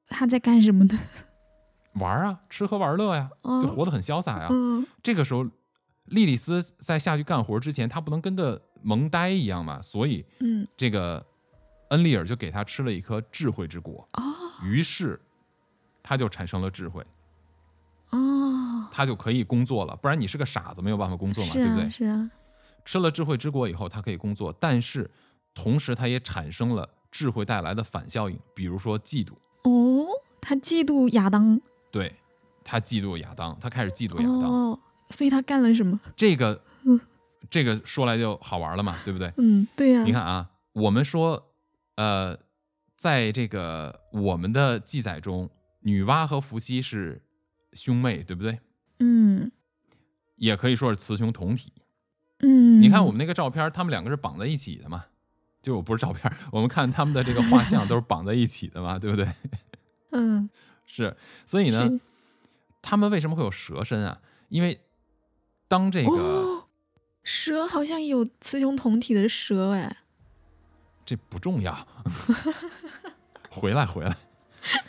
他在干什么呢？玩啊，吃喝玩乐呀，就哦活得很潇洒呀。嗯这个时候，莉莉丝在下去干活之前，她不能跟个萌呆一样嘛，所以嗯这个恩利尔就给他吃了一颗智慧之果，哦于是他就产生了智慧，哦，他就可以工作了。不然你是个傻子，没有办法工作嘛，是对不对？啊是啊，吃了智慧之果以后，他可以工作，但是同时它也产生了智慧带来的反效应，比如说嫉妒。哦，他嫉妒亚当，对，他嫉妒亚当，他开始嫉妒亚当。哦，所以他干了什么？这个嗯，这个说来就好玩了嘛，对不对？嗯，对呀、你看啊，我们说，呃，在这个我们的记载中，女娲和伏羲是兄妹，对不对？嗯也可以说是雌雄同体。嗯，你看我们那个照片，他们两个是绑在一起的嘛？就我不是照片，我们看他们的这个画像都是绑在一起的嘛，对不对？嗯，是，所以呢，他们为什么会有蛇身啊？因为当这个、哦，蛇好像有雌雄同体的蛇哎，这不重要，回来回来。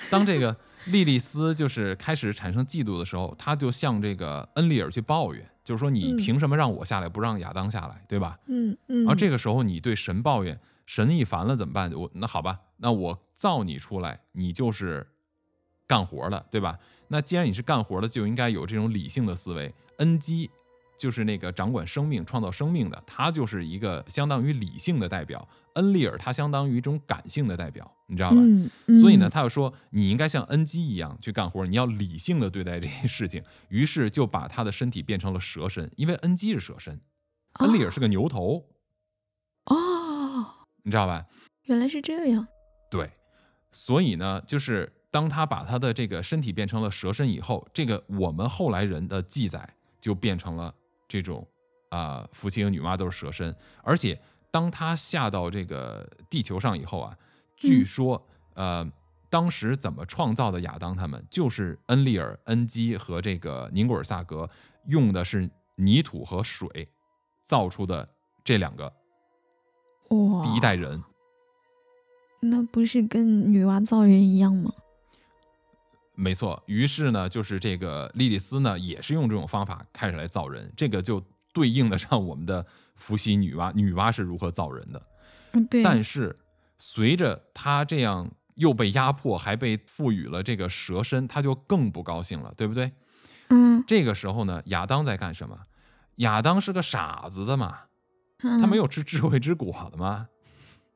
当这个莉莉丝就是开始产生嫉妒的时候，她就向这个恩利尔去抱怨，就是说你嗯凭什么让我下来，不让亚当下来，对吧？嗯嗯，然后这个时候你对神抱怨，神一烦了怎么办？我那好吧，那我造你出来，你就是干活的，对吧？那既然你是干活的，就应该有这种理性的思维。恩基就是那个掌管生命、创造生命的，他就是一个相当于理性的代表。恩利尔他相当于一种感性的代表，你知道吧？嗯，所以呢，嗯，他就说你应该像恩基一样去干活，你要理性的对待这些事情。于是就把他的身体变成了蛇身，因为恩基是蛇身，恩利尔是个牛头，哦，你知道吧？原来是这样，对，所以呢，就是当他把他的这个身体变成了蛇身以后，这个我们后来人的记载就变成了这种啊、伏羲和女娲都是蛇身，而且当他下到这个地球上以后啊，据嗯说、呃。当时怎么创造的亚当他们，就是恩利尔、恩基和这个宁古尔萨格用的是泥土和水造出的这两个哇，第一代人。那不是跟女娲造人一样吗？没错，于是呢，就是这个莉莉丝呢，也是用这种方法开始来造人，这个就对应得上我们的伏羲女娲，女娲是如何造人的。嗯，对，但是随着他这样又被压迫，还被赋予了这个蛇身，他就更不高兴了，对不对？嗯，这个时候呢，亚当在干什么？亚当是个傻子的嘛，他他没，有吃智慧之果的嘛。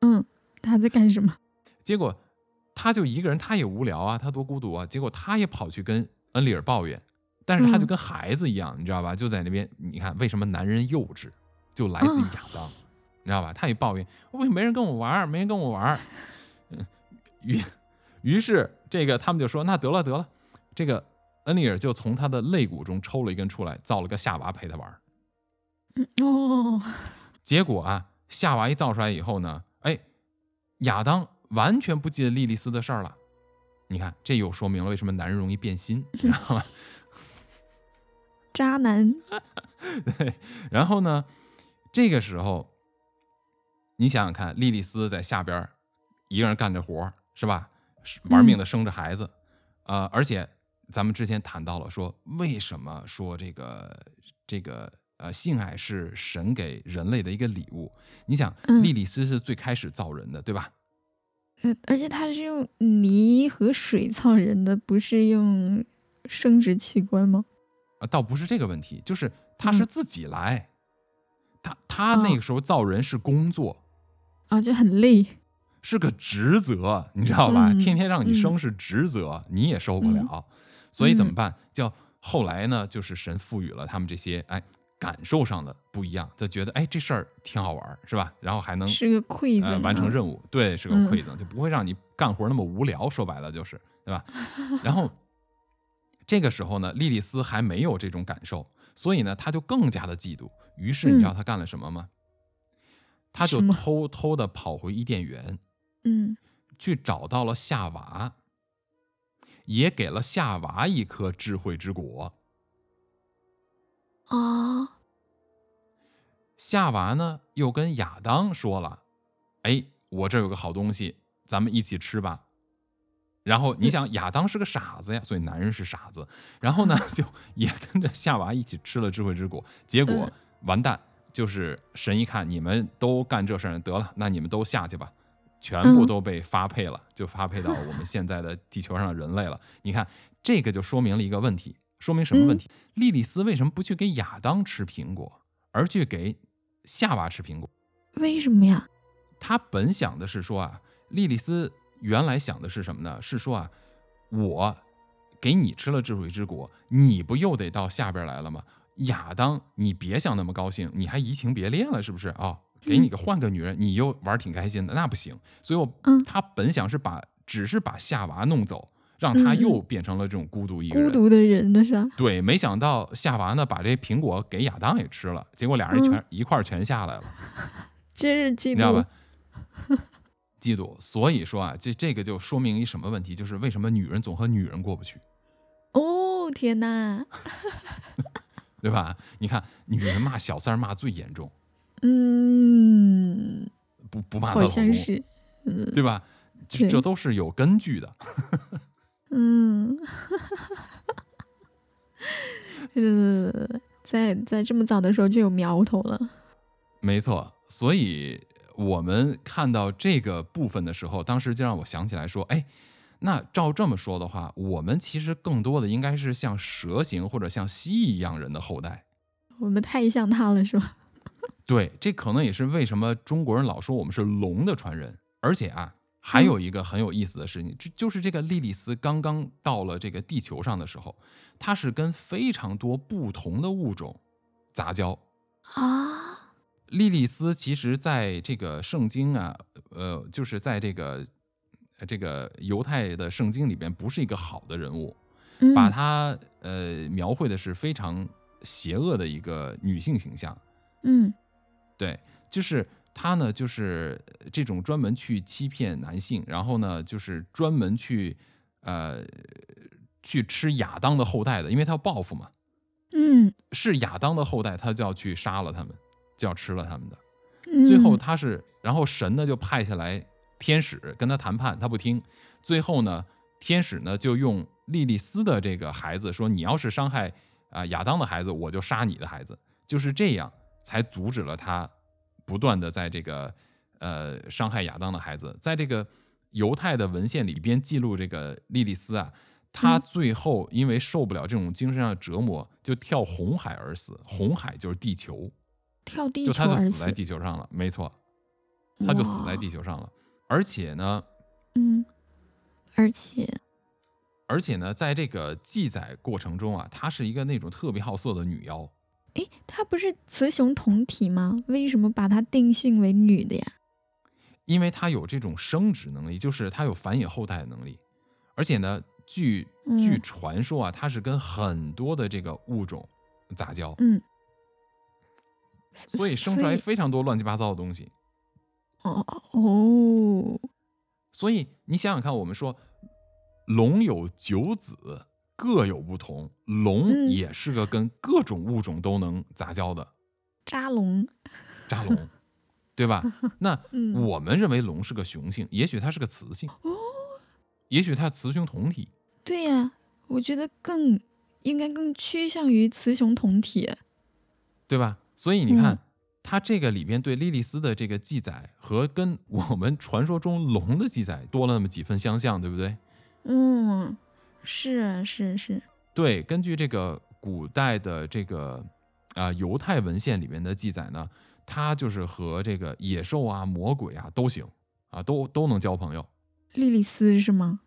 嗯，他在干什么？结果他就一个人，他也无聊啊，他多孤独啊。结果他也跑去跟恩里尔抱怨，但是他就嗯跟孩子一样，你知道吧？就在那边，你看为什么男人幼稚，就来自于嗯亚当，你知道吧？他也抱怨，为什么没人跟我玩儿，没人跟我玩儿。嗯，于于是这个他们就说，那得了得了，这个恩里尔就从他的肋骨中抽了一根出来，造了个夏娃陪他玩哦，结果啊，夏娃一造出来以后呢，哎，亚当完全不记得莉莉丝的事儿了。你看，这又说明了为什么男人容易变心，你知道吗？渣男，对。然后呢，这个时候，你想想看，莉莉丝在下边一个人干着活儿，是吧？是玩命的生着孩子，呃，而且咱们之前谈到了说，为什么说这个这个呃性爱是神给人类的一个礼物？你想，嗯莉莉丝是最开始造人的，对吧？呃，而且他是用泥和水造人的，不是用生殖器官吗？啊，倒不是这个问题，就是他是嗯自己来，他他那哦个时候造人是工作，啊，就很累。是个职责，你知道吧？嗯天天让你嗯生是职责，你也受不嗯了，所以怎么嗯办？叫后来呢，就是神赋予了他们这些哎感受上的不一样，就觉得哎这事儿挺好玩儿，是吧？然后还能是个馈赠、呃啊，完成任务，对，是个嗯馈赠，就不会让你干活那么无聊。说白了就是，对吧？然后这个时候呢，莉莉丝还没有这种感受，所以呢，她就更加的嫉妒。于是你知道她干了什么吗？她就偷偷的跑回伊甸园，嗯，去找到了夏娃，也给了夏娃一颗智慧之果。啊，夏娃呢，又跟亚当说了：“哎，我这有个好东西，咱们一起吃吧。”然后你想，亚当是个傻子呀，所以男人是傻子。然后呢，就也跟着夏娃一起吃了智慧之果，结果嗯完蛋，就是神一看你们都干这事儿，得了，那你们都下去吧，全部嗯都被发配了，就发配到我们现在的地球上的人类了。你看，这个就说明了一个问题，说明什么问题？莉莉丝为什么不去给亚当吃苹果，而去给夏娃吃苹果？为什么呀？他本想的是说啊，莉莉丝原来想的是什么呢？是说啊，我给你吃了智慧之果，你不又得到下边来了吗？亚当，你别想那么高兴，你还移情别恋了是不是啊、给你个换个女人，你又玩挺开心的，那不行。所以我，嗯他本想是把只是把夏娃弄走，让他又变成了这种孤独一个人。孤独的人呢是吧？对，没想到夏娃呢把这苹果给亚当也吃了，结果俩人全、嗯一块儿全下来了。真是嫉你知道吧妒。？嫉妒，所以说啊，这这个就说明一什么问题？就是为什么女人总和女人过不去，哦天哪，对吧？你看，女人骂小三儿骂最严重，嗯，不不骂老公，像是，嗯对吧？这这都是有根据的。嗯，呃，在在这么早的时候就有苗头了。没错，所以我们看到这个部分的时候，当时就让我想起来说，哎，那照这么说的话，我们其实更多的应该是像蛇形或者像蜥蜴一样人的后代。我们太像他了，是吧？对，这可能也是为什么中国人老说我们是龙的传人。而且啊，还有一个很有意思的事情，就就是这个莉莉丝刚刚到了这个地球上的时候，她是跟非常多不同的物种杂交。啊，莉莉丝其实在这个圣经啊，呃，就是在这个呃这个犹太的圣经里边，不是一个好的人物，嗯把她呃描绘的是非常邪恶的一个女性形象。嗯对，就是她呢，就是这种专门去欺骗男性，然后呢，就是专门去呃去吃亚当的后代的，因为他要报复嘛。嗯，是亚当的后代，他就要去杀了他们，就要吃了他们的。嗯最后他是，然后神呢就派下来天使跟他谈判，他不听。最后呢，天使呢就用莉莉丝的这个孩子说：“你要是伤害啊、亚当的孩子，我就杀你的孩子。”就是这样才阻止了他不断的在这个呃伤害亚当的孩子，在这个犹太的文献里边记录这个莉莉丝啊，她最后因为受不了这种精神上的折磨，就跳红海而死。红海就是地球，跳地就她就死在地球上了，没错，她就死在地球上了。而且呢，嗯，而且而且呢，在这个记载过程中啊，她是一个那种特别好色的女妖。诶，它不是雌雄同体吗？为什么把它定性为女的呀？因为它有这种生殖能力，就是它有繁衍后代的能力，而且呢，据嗯据传说啊，它是跟很多的这个物种杂交，嗯，所以生出来非常多乱七八糟的东西。哦哦，所以你想想看，我们说龙有九子，各有不同，龙嗯也是个跟各种物种都能杂交的扎龙，扎龙，对吧？那嗯我们认为龙是个雄性，也许它是个雌性哦，也许它雌雄同体。对呀、我觉得更应该更趋向于雌雄同体。对吧？所以你看，嗯它这个里边对莉莉丝的这个记载和跟我们传说中龙的记载多了那么几分相像，对不对？嗯，是啊是是，对，根据这个古代的这个啊、犹太文献里面的记载呢，他就是和这个野兽啊、魔鬼啊都行啊，都都能交朋友。莉莉丝是吗？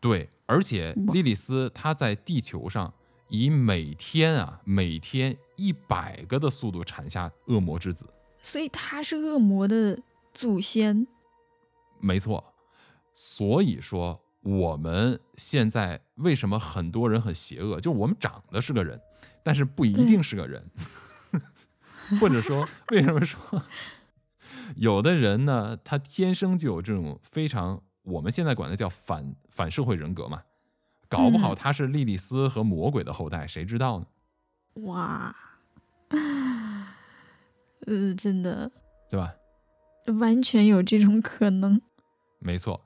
对，而且莉莉丝她在地球上以每天啊每天一百个的速度产下恶魔之子。所以她是恶魔的祖先。没错，所以说我们现在为什么很多人很邪恶？就我们长得是个人，但是不一定是个人，或者说为什么说有的人呢，他天生就有这种非常我们现在管的叫反反社会人格嘛？搞不好嗯他是莉莉丝和魔鬼的后代，谁知道呢？哇，呃，真的对吧？完全有这种可能。没错，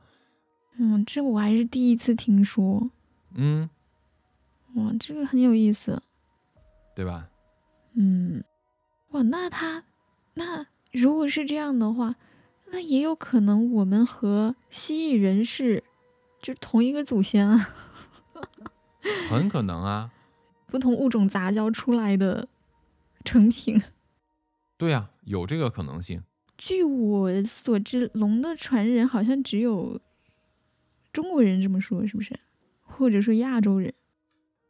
嗯，这个我还是第一次听说。嗯，哇，这个很有意思。对吧？嗯，哇，那他那如果是这样的话，那也有可能我们和蜥蜴人是就同一个祖先啊，很可能啊，不同物种杂交出来的成品。对呀、有这个可能性。据我所知，龙的传人好像只有中国人这么说，是不是？或者说亚洲人？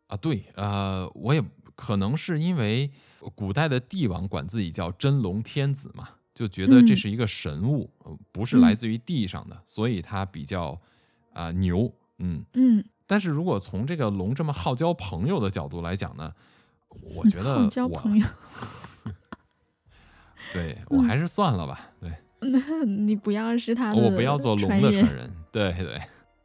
啊，对，呃，我也可能是因为古代的帝王管自己叫真龙天子嘛，就觉得这嗯是一个神物，呃不是来自于地上的，所以他比较啊、牛，嗯。嗯，但是如果从这个龙这么好交朋友的角度来讲呢，我觉得好交我朋友。对我还是算了吧，对 那你不要是他的，我不要做龙的传人，对对，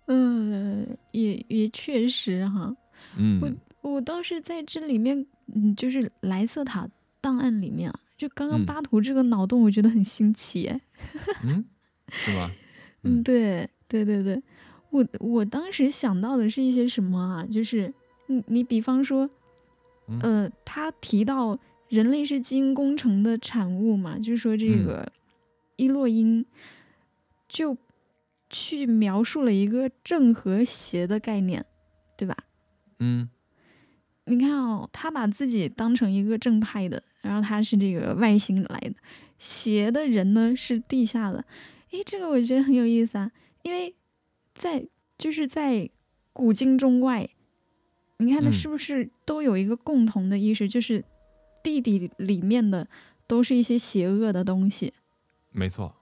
嗯，也也确实哈。嗯我倒是在这里面，嗯，就是莱瑟塔档案里面啊，就刚刚嗯巴图这个脑洞，我觉得很新奇哎。嗯，是吗？嗯，嗯对对对对，我我当时想到的是一些什么啊？就是你你比方说，嗯呃，他提到人类是基因工程的产物嘛，就说这嗯个伊洛因就去描述了一个正和邪的概念，对吧？嗯你看哦，他把自己当成一个正派的，然后他是这个外星来的，邪的人呢是地下的。诶，这个我觉得很有意思啊，因为在就是在古今中外，你看它嗯是不是都有一个共同的意识，就是地底里面的都是一些邪恶的东西。没错，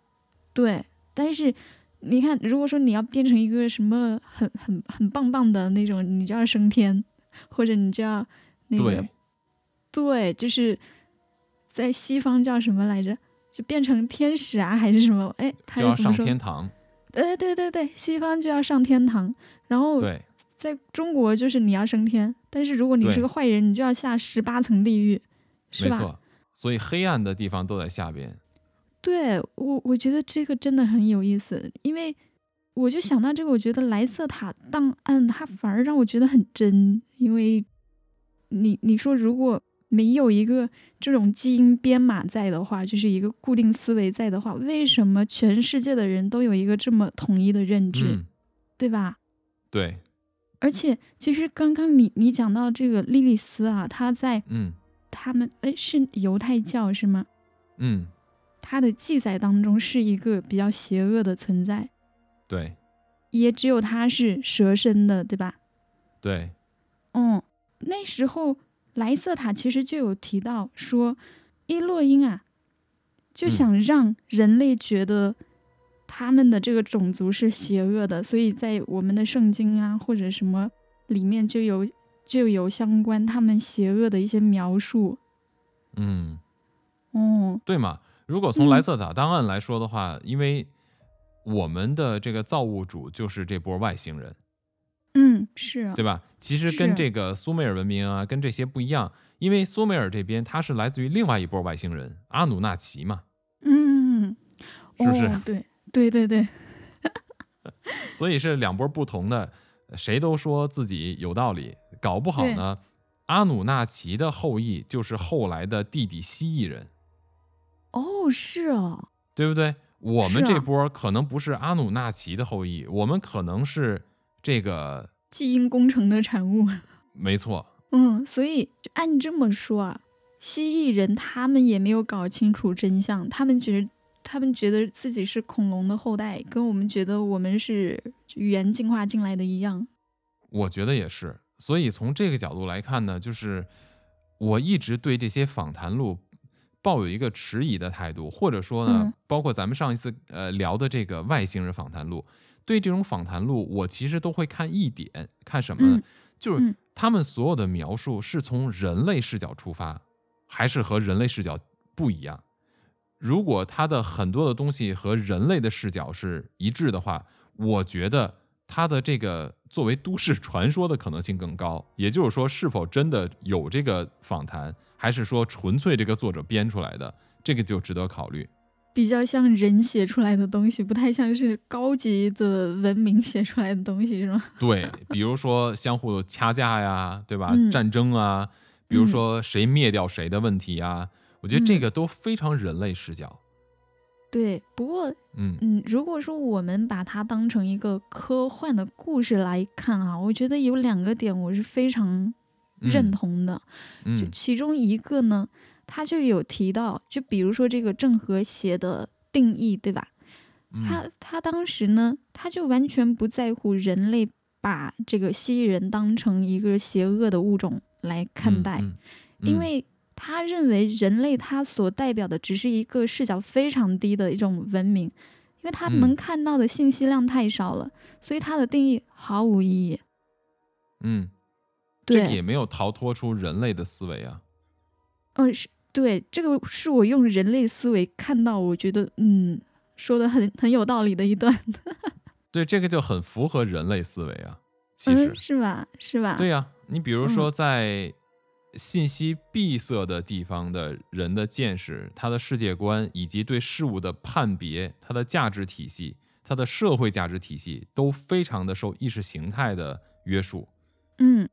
对，但是你看，如果说你要变成一个什么很很很棒棒的那种，你就要升天，或者你就要那个对，对，就是在西方叫什么来着？就变成天使啊，还是什么？哎，他就要上？天堂，对对对对，西方就要上天堂，然后在中国就是你要升天，但是如果你是个坏人，你就要下十八层地狱，是吧？没错。所以黑暗的地方都在下边。对我，我觉得这个真的很有意思，因为我就想到这个，我觉得莱瑟塔档案它反而让我觉得很真，因为你你说如果没有一个这种基因编码在的话，就是一个固定思维在的话，为什么全世界的人都有一个这么统一的认知，嗯，对吧？对，而且，其实刚刚你你讲到这个莉莉丝啊，她在嗯。他们哎是犹太教是吗？嗯，她的记载当中是一个比较邪恶的存在，对也只有他是蛇身的，对吧？对，嗯，那时候莱瑟塔其实就有提到说，伊洛因啊，就嗯想让人类觉得他们的这个种族是邪恶的，所以在我们的圣经啊或者什么里面就有就有相关他们邪恶的一些描述。嗯。哦，对嘛？如果从莱嗯。瑟塔档案来说的话，因为我们的这个造物主就是这波外星人，嗯，是啊，对吧？其实跟这个苏美尔文明啊，跟这些不一样，因为苏美尔这边它是来自于另外一波外星人阿努纳奇嘛，嗯，是不是哦、对对对对，所以是两波不同的，谁都说自己有道理，搞不好呢，阿努纳奇的后裔就是后来的地底蜥蜴人，哦，是啊，对不对？我们这波可能不是阿努纳奇的后裔，我们可能是这个，基因工程的产物。没错，嗯，所以就按这么说啊，蜥蜴人他们也没有搞清楚真相，他们觉得他们觉得自己是恐龙的后代，跟我们觉得我们是语言进化进来的一样。我觉得也是。所以从这个角度来看呢，就是我一直对这些访谈录抱有一个迟疑的态度，或者说呢，嗯包括咱们上一次呃聊的这个外星人访谈录，对这种访谈录，我其实都会看一点，看什么呢？嗯就是嗯他们所有的描述是从人类视角出发，还是和人类视角不一样？如果他的很多的东西和人类的视角是一致的话，我觉得他的这个作为都市传说的可能性更高。也就是说，是否真的有这个访谈，还是说纯粹这个作者编出来的，这个就值得考虑。比较像人写出来的东西，不太像是高级的文明写出来的东西，是吗？对，比如说相互掐架呀，对吧？嗯战争啊，比如说谁灭掉谁的问题啊，我觉得这个都非常人类视角。对，不过嗯嗯，如果说我们把它当成一个科幻的故事来看啊，我觉得有两个点我是非常认嗯同的。就嗯其中一个呢，他就有提到，就比如说这个正和谐的定义，对吧？嗯他他当时呢，他就完全不在乎人类把这个蜥蜴人当成一个邪恶的物种来看待，嗯因为他认为人类他所代表的只是一个视角非常低的一种文明，因为他嗯能看到的信息量太少了，所以他的定义毫无意义。嗯，这个，也没有逃脱出人类的思维啊。嗯，是对，这个是我用人类思维看到，我觉得嗯，说的很很有道理的一段，对，这个就很符合人类思维啊。其实嗯，，是吧？是吧？对呀、你比如说嗯在信息闭塞的地方的人的见识、他的世界观以及对事物的判别、他的价值体系、他的社会价值体系，都非常的受意识形态的约束，嗯，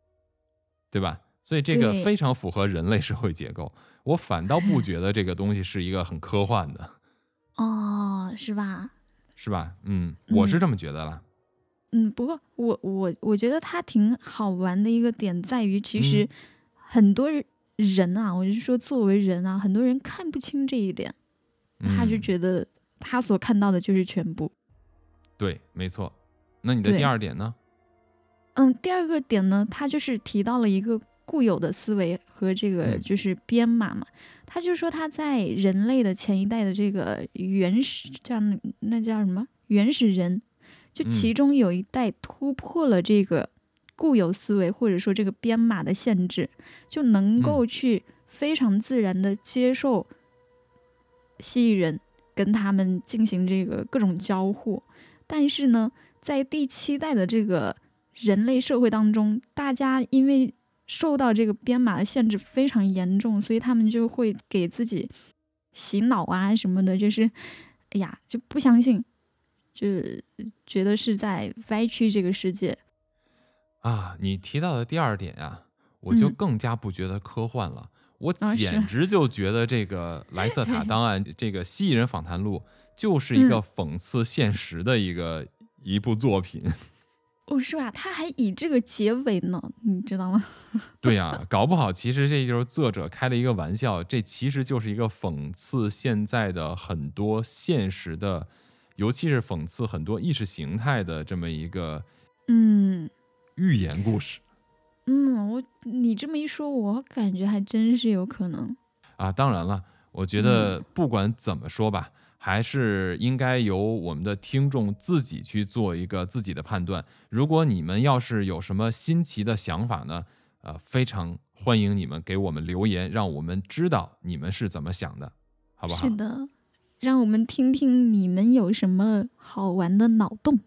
对吧？所以这个非常符合人类社会结构。我反倒不觉得这个东西是一个很科幻的，哦，是吧？是吧？嗯，我是嗯这么觉得啦。嗯，不过我我我觉得它挺好玩的一个点在于，其实嗯很多人啊，我就说作为人啊，很多人看不清这一点，他就嗯觉得他所看到的就是全部。对，没错。那你的第二点呢？嗯，第二个点呢，他就是提到了一个固有的思维和这个嗯就是编码嘛。他就说他在人类的前一代的这个原始这样那叫什么原始人，就其嗯中有一代突破了这个固有思维或者说这个编码的限制，就能够嗯去非常自然的接受蜥蜴人跟他们进行这个各种交互。但是呢，在第七代的这个人类社会当中，大家因为受到这个编码的限制非常严重，所以他们就会给自己洗脑啊什么的，就是哎呀就不相信，就觉得是在歪曲这个世界。啊，你提到的第二点呀、我就嗯更加不觉得科幻了。我啊是简直就觉得这个莱瑟塔 档案这个蜥蜴人访谈录就是一个嗯讽刺现实的一个、一部作品。哦，是吧？他还以这个结尾呢，你知道吗？对呀、搞不好其实这就是作者开了一个玩笑，这其实就是一个讽刺现在的很多现实的，尤其是讽刺很多意识形态的这么一个嗯寓言故事嗯，我你这么一说，我感觉还真是有可能。啊。当然了，我觉得不管怎么说吧，还是应该由我们的听众自己去做一个自己的判断。如果你们要是有什么新奇的想法呢，呃，非常欢迎你们给我们留言，让我们知道你们是怎么想的，好不好？是的，让我们听听你们有什么好玩的脑洞。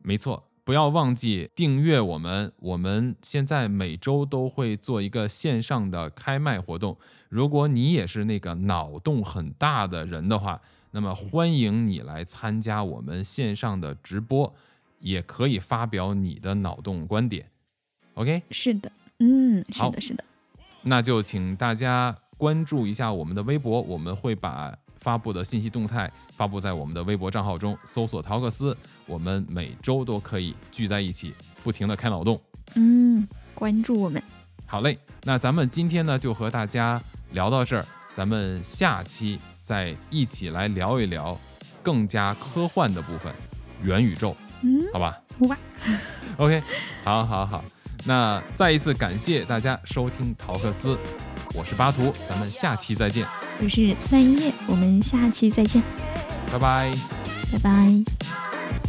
没错，不要忘记订阅我们。我们现在每周都会做一个线上的开麦活动。如果你也是那个脑洞很大的人的话，那么欢迎你来参加我们线上的直播，也可以发表你的脑洞观点。OK，是的，嗯，是好的，是的。那就请大家关注一下我们的微博，我们会把发布的信息动态发布在我们的微博账号中，搜索陶克斯，我们每周都可以聚在一起，不停的开脑洞。嗯，关注我们。好嘞，那咱们今天呢就和大家聊到这儿，咱们下期再一起来聊一聊更加科幻的部分，元宇宙，嗯，好吧哇？OK，好，好，好。那再一次感谢大家收听陶克斯，我是巴图，咱们下期再见，我是三叶，我们下期再见，拜拜。拜拜。